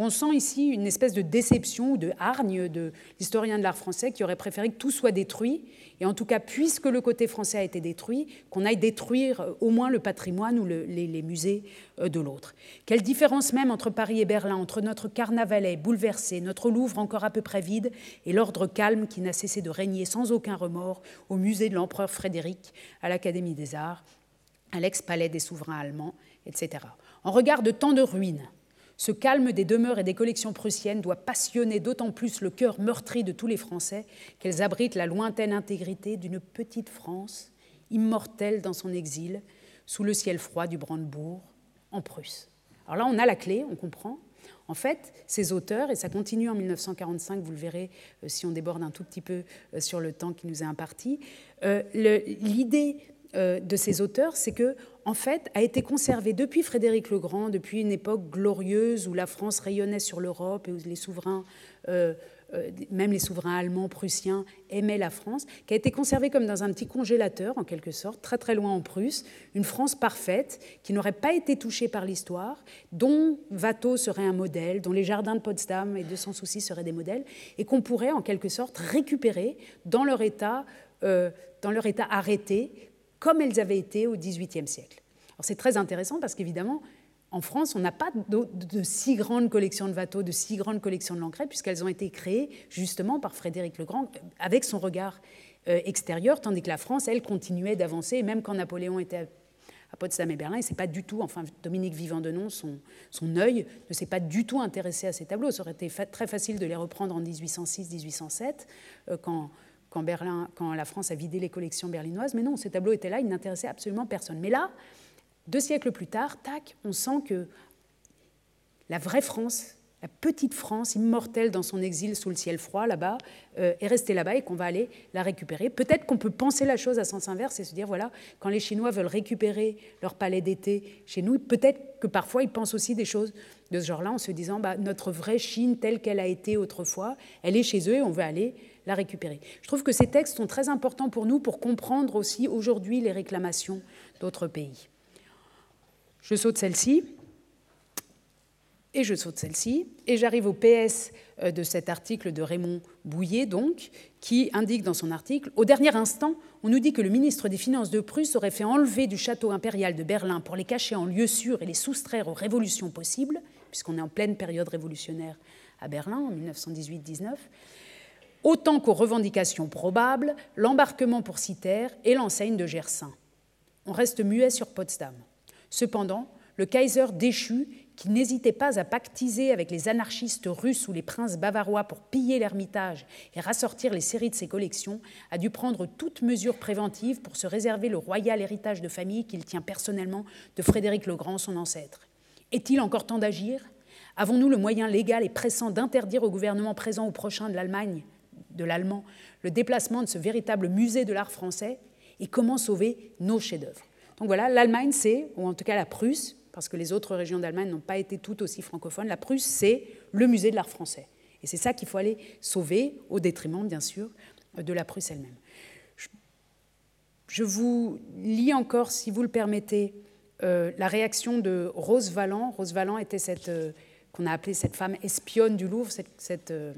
On sent ici une espèce de déception ou de hargne de l'historien de l'art français qui aurait préféré que tout soit détruit. Et en tout cas, puisque le côté français a été détruit, qu'on aille détruire euh, au moins le patrimoine ou les, musées euh, de l'autre. Quelle différence même entre Paris et Berlin, entre notre carnavalet bouleversé, notre Louvre encore à peu près vide, et l'ordre calme qui n'a cessé de régner sans aucun remords au musée de l'empereur Frédéric, à l'Académie des Arts, à l'ex-palais des souverains allemands, etc. En regard de tant de ruines, ce calme des demeures et des collections prussiennes doit passionner d'autant plus le cœur meurtri de tous les Français qu'elles abritent la lointaine intégrité d'une petite France, immortelle dans son exil, sous le ciel froid du Brandebourg, en Prusse. Alors là, on a la clé, on comprend. En fait, ces auteurs, et ça continue en 1945, vous le verrez euh, si on déborde un tout petit peu euh, sur le temps qui nous est imparti, euh, l'idée de ces auteurs, c'est que en fait, a été conservé depuis Frédéric le Grand, depuis une époque glorieuse où la France rayonnait sur l'Europe et où les souverains, euh, euh, même les souverains allemands, prussiens, aimaient la France, qui a été conservée comme dans un petit congélateur, en quelque sorte, très très loin en Prusse, une France parfaite, qui n'aurait pas été touchée par l'histoire, dont Watteau serait un modèle, dont les jardins de Potsdam et de Sans Souci seraient des modèles, et qu'on pourrait en quelque sorte récupérer dans leur état, euh, dans leur état arrêté, comme elles avaient été au XVIIIe siècle. c'est très intéressant parce qu'évidemment, en France, on n'a pas de, si grandes collections de Watteau, de si grandes collections de Lancret, puisqu'elles ont été créées justement par Frédéric le Grand, avec son regard euh, extérieur, tandis que la France, elle, continuait d'avancer, même quand Napoléon était à Potsdam et Berlin, il s'est pas du tout, enfin Dominique Vivant-Denon, son, son œil ne s'est pas du tout intéressé à ces tableaux. Ça aurait été très facile de les reprendre en 1806-1807, euh, quand quand, Berlin, quand la France a vidé les collections berlinoises. Mais non, ces tableaux étaient là, ils n'intéressaient absolument personne. Mais là, deux siècles plus tard, tac, on sent que la vraie France, la petite France, immortelle dans son exil sous le ciel froid là-bas, euh, est restée là-bas et qu'on va aller la récupérer. Peut-être qu'on peut penser la chose à sens inverse et se dire, voilà, quand les Chinois veulent récupérer leur palais d'été chez nous, peut-être que parfois ils pensent aussi des choses de ce genre-là en se disant, bah, notre vraie Chine telle qu'elle a été autrefois, elle est chez eux et on veut aller Je trouve que ces textes sont très importants pour nous pour comprendre aussi aujourd'hui les réclamations d'autres pays. Je saute celle-ci, et je saute celle-ci, et j'arrive au PS euh, de cet article de Raymond Bouillet, donc, qui indique dans son article Au dernier instant, on nous dit que le ministre des Finances de Prusse aurait fait enlever du château impérial de Berlin pour les cacher en lieu sûr et les soustraire aux révolutions possibles, puisqu'on est en pleine période révolutionnaire à Berlin en 1918-19 autant qu'aux revendications probables, l'embarquement pour Citer et l'enseigne de Gersin. On reste muet sur Potsdam. Cependant, le Kaiser déchu, qui n'hésitait pas à pactiser avec les anarchistes russes ou les princes bavarois pour piller l'Ermitage et rassortir les séries de ses collections, a dû prendre toute mesure préventive pour se réserver le royal héritage de famille qu'il tient personnellement de Frédéric le Grand, son ancêtre. Est-il encore temps d'agir? Avons-nous le moyen légal et pressant d'interdire au gouvernement présent ou prochain de l'Allemagne? De l'allemand, le déplacement de ce véritable musée de l'art français et comment sauver nos chefs-d'œuvre. Donc voilà, l'Allemagne, c'est, ou en tout cas la Prusse, parce que les autres régions d'Allemagne n'ont pas été toutes aussi francophones, la Prusse, c'est le musée de l'art français. Et c'est ça qu'il faut aller sauver, au détriment, bien sûr, de la Prusse elle-même. Je vous lis encore, si vous le permettez, euh, la réaction de Rose Valland. Rose Valland était cette, euh, qu'on a appelée cette femme espionne du Louvre, cette, euh,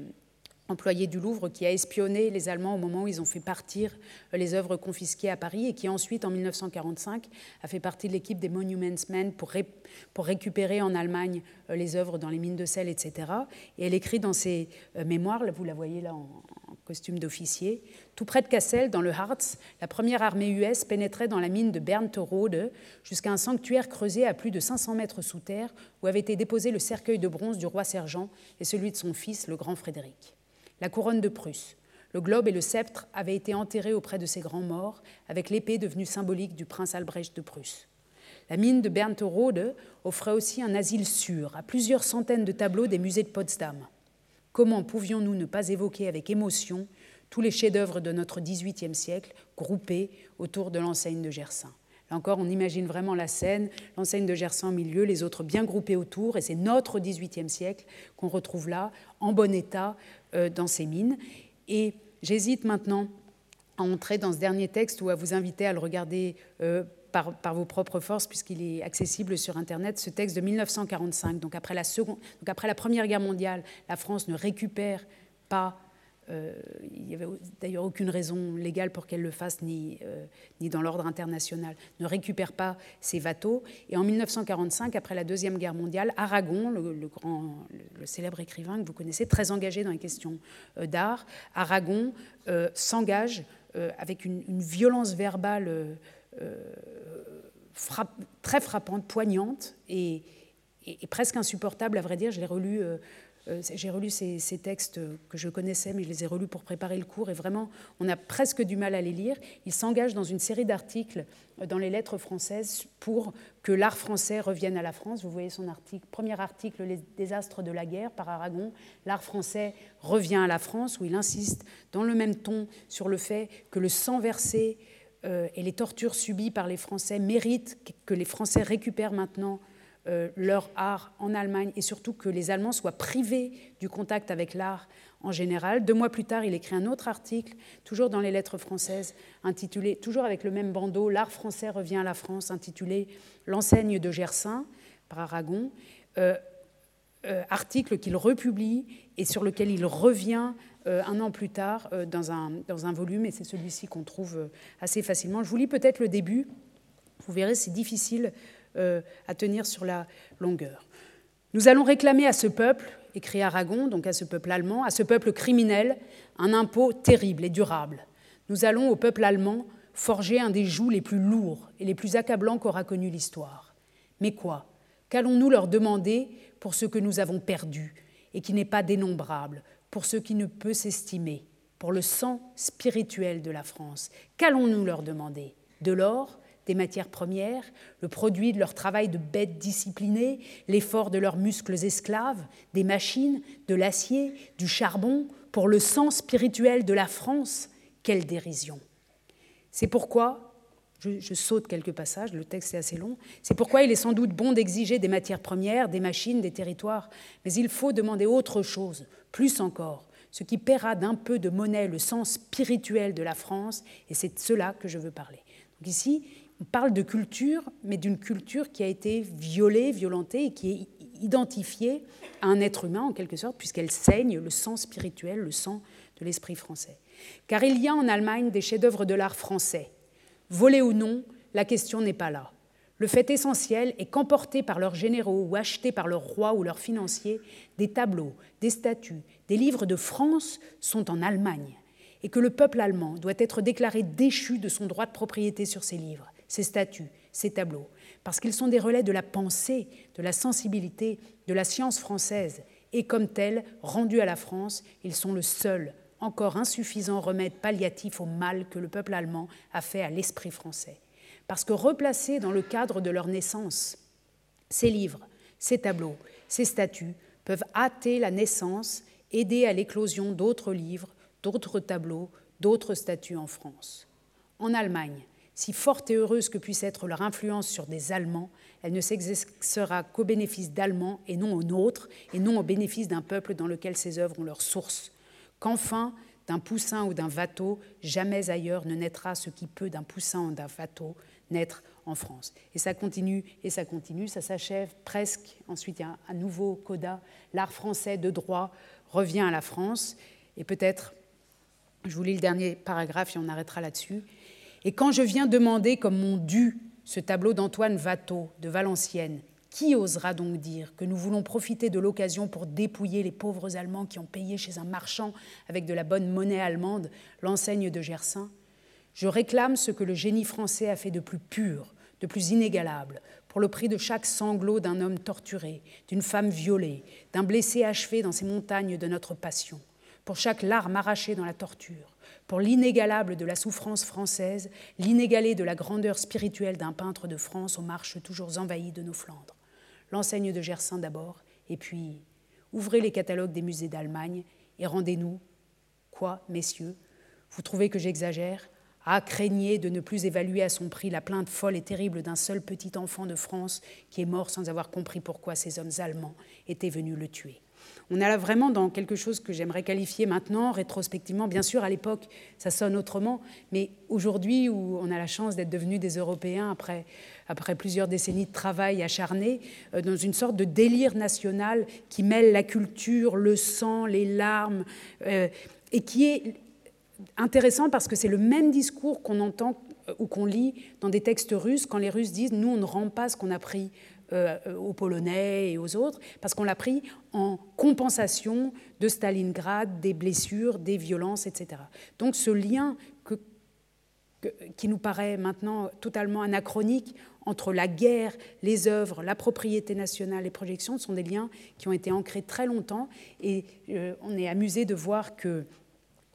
employé du Louvre qui a espionné les Allemands au moment où ils ont fait partir les œuvres confisquées à Paris et qui ensuite, en 1945, a fait partie de l'équipe des Monuments Men pour, récupérer en Allemagne euh, les œuvres dans les mines de sel, etc. Et elle écrit dans ses euh, mémoires, vous la voyez là en, costume d'officier, tout près de Kassel, dans le Harz, la première armée US pénétrait dans la mine de Bernterode jusqu'à un sanctuaire creusé à plus de 500 mètres sous terre où avait été déposé le cercueil de bronze du roi sergent et celui de son fils, le grand Frédéric. La couronne de Prusse. Le globe et le sceptre avaient été enterrés auprès de ces grands morts, avec l'épée devenue symbolique du prince Albrecht de Prusse. La mine de Bernterode offrait aussi un asile sûr à plusieurs centaines de tableaux des musées de Potsdam. Comment pouvions-nous ne pas évoquer avec émotion tous les chefs-d'œuvre de notre XVIIIe siècle groupés autour de l'enseigne de Gersaint Là encore, on imagine vraiment la scène, l'enseigne de Gersaint au milieu, les autres bien groupés autour, et c'est notre XVIIIe siècle qu'on retrouve là, en bon état, dans ces mines. Et j'hésite maintenant à entrer dans ce dernier texte ou à vous inviter à le regarder euh, par, vos propres forces, puisqu'il est accessible sur Internet, ce texte de 1945. Donc après, la Première Guerre mondiale, la France ne récupère pas euh, il n'y avait d'ailleurs aucune raison légale pour qu'elle le fasse, ni, euh, dans l'ordre international, ne récupère pas ces bateaux. Et en 1945, après la Deuxième Guerre mondiale, Aragon, le, célèbre écrivain que vous connaissez, très engagé dans les questions euh, d'art, Aragon s'engage avec une, violence verbale très frappante, poignante et, presque insupportable, à vrai dire. Je l'ai relu euh, j'ai relu ces, textes que je connaissais, mais je les ai relus pour préparer le cours, et vraiment, on a presque du mal à les lire. Il s'engage dans une série d'articles euh, dans les lettres françaises pour que l'art français revienne à la France. Vous voyez son article, premier article, Les désastres de la guerre par Aragon. L'art français revient à la France, où il insiste dans le même ton sur le fait que le sang versé euh, et les tortures subies par les Français méritent que les Français récupèrent maintenant euh, leur art en Allemagne et surtout que les Allemands soient privés du contact avec l'art en général. Deux mois plus tard, il écrit un autre article, toujours dans les lettres françaises, intitulé, toujours avec le même bandeau, L'art français revient à la France, intitulé L'enseigne de Gersaint par Aragon. Euh, euh, article qu'il republie et sur lequel il revient un an plus tard dans, un, dans un volume, et c'est celui-ci qu'on trouve assez facilement. Je vous lis peut-être le début, vous verrez, c'est difficile euh, à tenir sur la longueur. Nous allons réclamer à ce peuple, écrit Aragon, donc à ce peuple allemand, à ce peuple criminel, un impôt terrible et durable. Nous allons au peuple allemand forger un des jougs les plus lourds et les plus accablants qu'aura connu l'histoire. Mais quoi? Qu'allons-nous leur demander pour ce que nous avons perdu et qui n'est pas dénombrable, pour ce qui ne peut s'estimer, pour le sang spirituel de la France? Qu'allons-nous leur demander? De l'or des matières premières, le produit de leur travail de bêtes disciplinées, l'effort de leurs muscles esclaves, des machines, de l'acier, du charbon, pour le sang spirituel de la France. Quelle dérision C'est pourquoi, je, je, saute quelques passages, le texte est assez long, c'est pourquoi il est sans doute bon d'exiger des matières premières, des machines, des territoires, mais il faut demander autre chose, plus encore, ce qui paiera d'un peu de monnaie le sens spirituel de la France, et c'est de cela que je veux parler. Donc ici, on parle de culture, mais d'une culture qui a été violée, violentée et qui est identifiée à un être humain en quelque sorte, puisqu'elle saigne le sang spirituel, le sang de l'esprit français. Car il y a en Allemagne des chefs-d'œuvre de l'art français. Volés ou non, la question n'est pas là. Le fait essentiel est qu'emportés par leurs généraux ou achetés par leurs rois ou leurs financiers, des tableaux, des statues, des livres de France sont en Allemagne et que le peuple allemand doit être déclaré déchu de son droit de propriété sur ces livres ces statues, ces tableaux, parce qu'ils sont des relais de la pensée, de la sensibilité, de la science française, et comme tels, rendus à la France, ils sont le seul, encore insuffisant remède palliatif au mal que le peuple allemand a fait à l'esprit français. Parce que replacés dans le cadre de leur naissance, ces livres, ces tableaux, ces statues peuvent hâter la naissance, aider à l'éclosion d'autres livres, d'autres tableaux, d'autres statues en France. En Allemagne, si forte et heureuse que puisse être leur influence sur des Allemands, elle ne s'exercera qu'au bénéfice d'Allemands et non au nôtre, et non au bénéfice d'un peuple dans lequel ces œuvres ont leur source. Qu'enfin, d'un poussin ou d'un watteau, jamais ailleurs ne naîtra ce qui peut d'un poussin ou d'un watteau naître en France. Et ça continue, et ça continue, ça s'achève presque. Ensuite, il y a un nouveau coda. L'art français de droit revient à la France. Et peut-être, je vous lis le dernier paragraphe et on arrêtera là-dessus. Et quand je viens demander comme mon dû ce tableau d'Antoine Watteau de Valenciennes, qui osera donc dire que nous voulons profiter de l'occasion pour dépouiller les pauvres Allemands qui ont payé chez un marchand avec de la bonne monnaie allemande l'enseigne de Gersaint Je réclame ce que le génie français a fait de plus pur, de plus inégalable, pour le prix de chaque sanglot d'un homme torturé, d'une femme violée, d'un blessé achevé dans ces montagnes de notre passion pour chaque larme arrachée dans la torture, pour l'inégalable de la souffrance française, l'inégalé de la grandeur spirituelle d'un peintre de France aux marches toujours envahies de nos Flandres. L'enseigne de Gersin d'abord, et puis ouvrez les catalogues des musées d'Allemagne et rendez-nous. Quoi, messieurs? Vous trouvez que j'exagère? Ah, craignez de ne plus évaluer à son prix la plainte folle et terrible d'un seul petit enfant de France qui est mort sans avoir compris pourquoi ces hommes allemands étaient venus le tuer. On est là vraiment dans quelque chose que j'aimerais qualifier maintenant, rétrospectivement. Bien sûr, à l'époque, ça sonne autrement, mais aujourd'hui, où on a la chance d'être devenus des Européens après, après plusieurs décennies de travail acharné, euh, dans une sorte de délire national qui mêle la culture, le sang, les larmes, euh, et qui est intéressant parce que c'est le même discours qu'on entend euh, ou qu'on lit dans des textes russes quand les Russes disent nous on ne rend pas ce qu'on a pris aux Polonais et aux autres parce qu'on l'a pris en compensation de Stalingrad, des blessures, des violences, etc. Donc ce lien qui nous paraît maintenant totalement anachronique entre la guerre, les œuvres, la propriété nationale, les projections, sont des liens qui ont été ancrés très longtemps et euh, on est amusé de voir que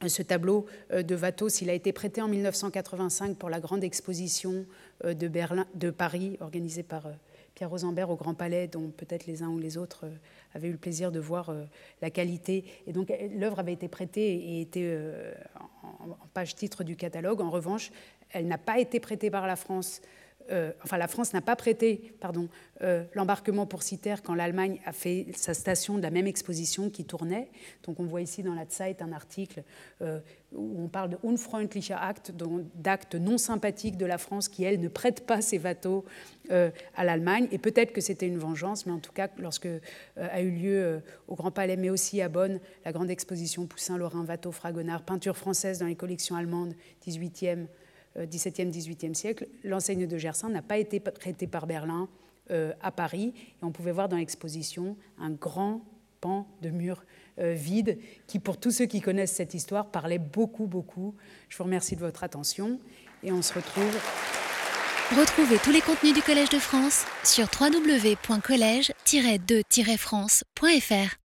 ce tableau euh, de Watteau, s'il a été prêté en 1985 pour la grande exposition euh, de, Paris, organisée par euh, Pierre Rosenberg au Grand Palais, dont peut-être les uns ou les autres avaient eu le plaisir de voir la qualité. Et donc l'œuvre avait été prêtée et était en page titre du catalogue. En revanche, elle n'a pas été prêtée par la France euh, enfin la France n'a pas prêté euh, l'embarquement pour Citer quand l'Allemagne a fait sa station de la même exposition qui tournait. Donc on voit ici dans la Zeit un article euh, où on parle de unfreundlicher Act, d'actes non sympathiques de la France qui, elle, ne prête pas ses bateaux à l'Allemagne. Et peut-être que c'était une vengeance, mais en tout cas, lorsque a eu lieu au Grand Palais, mais aussi à Bonn, la grande exposition Poussin, Lorrain, Watteau, Fragonard, peinture française dans les collections allemandes 18e, XVIIe, XVIIIe siècle, l'enseigne de Gersaint n'a pas été prêtée par Berlin euh, à Paris. Et on pouvait voir dans l'exposition un grand pan de mur euh, vide qui, pour tous ceux qui connaissent cette histoire, parlait beaucoup, beaucoup. Je vous remercie de votre attention et on se retrouve. Retrouvez tous les contenus du Collège de France sur www.colège-2-france.fr.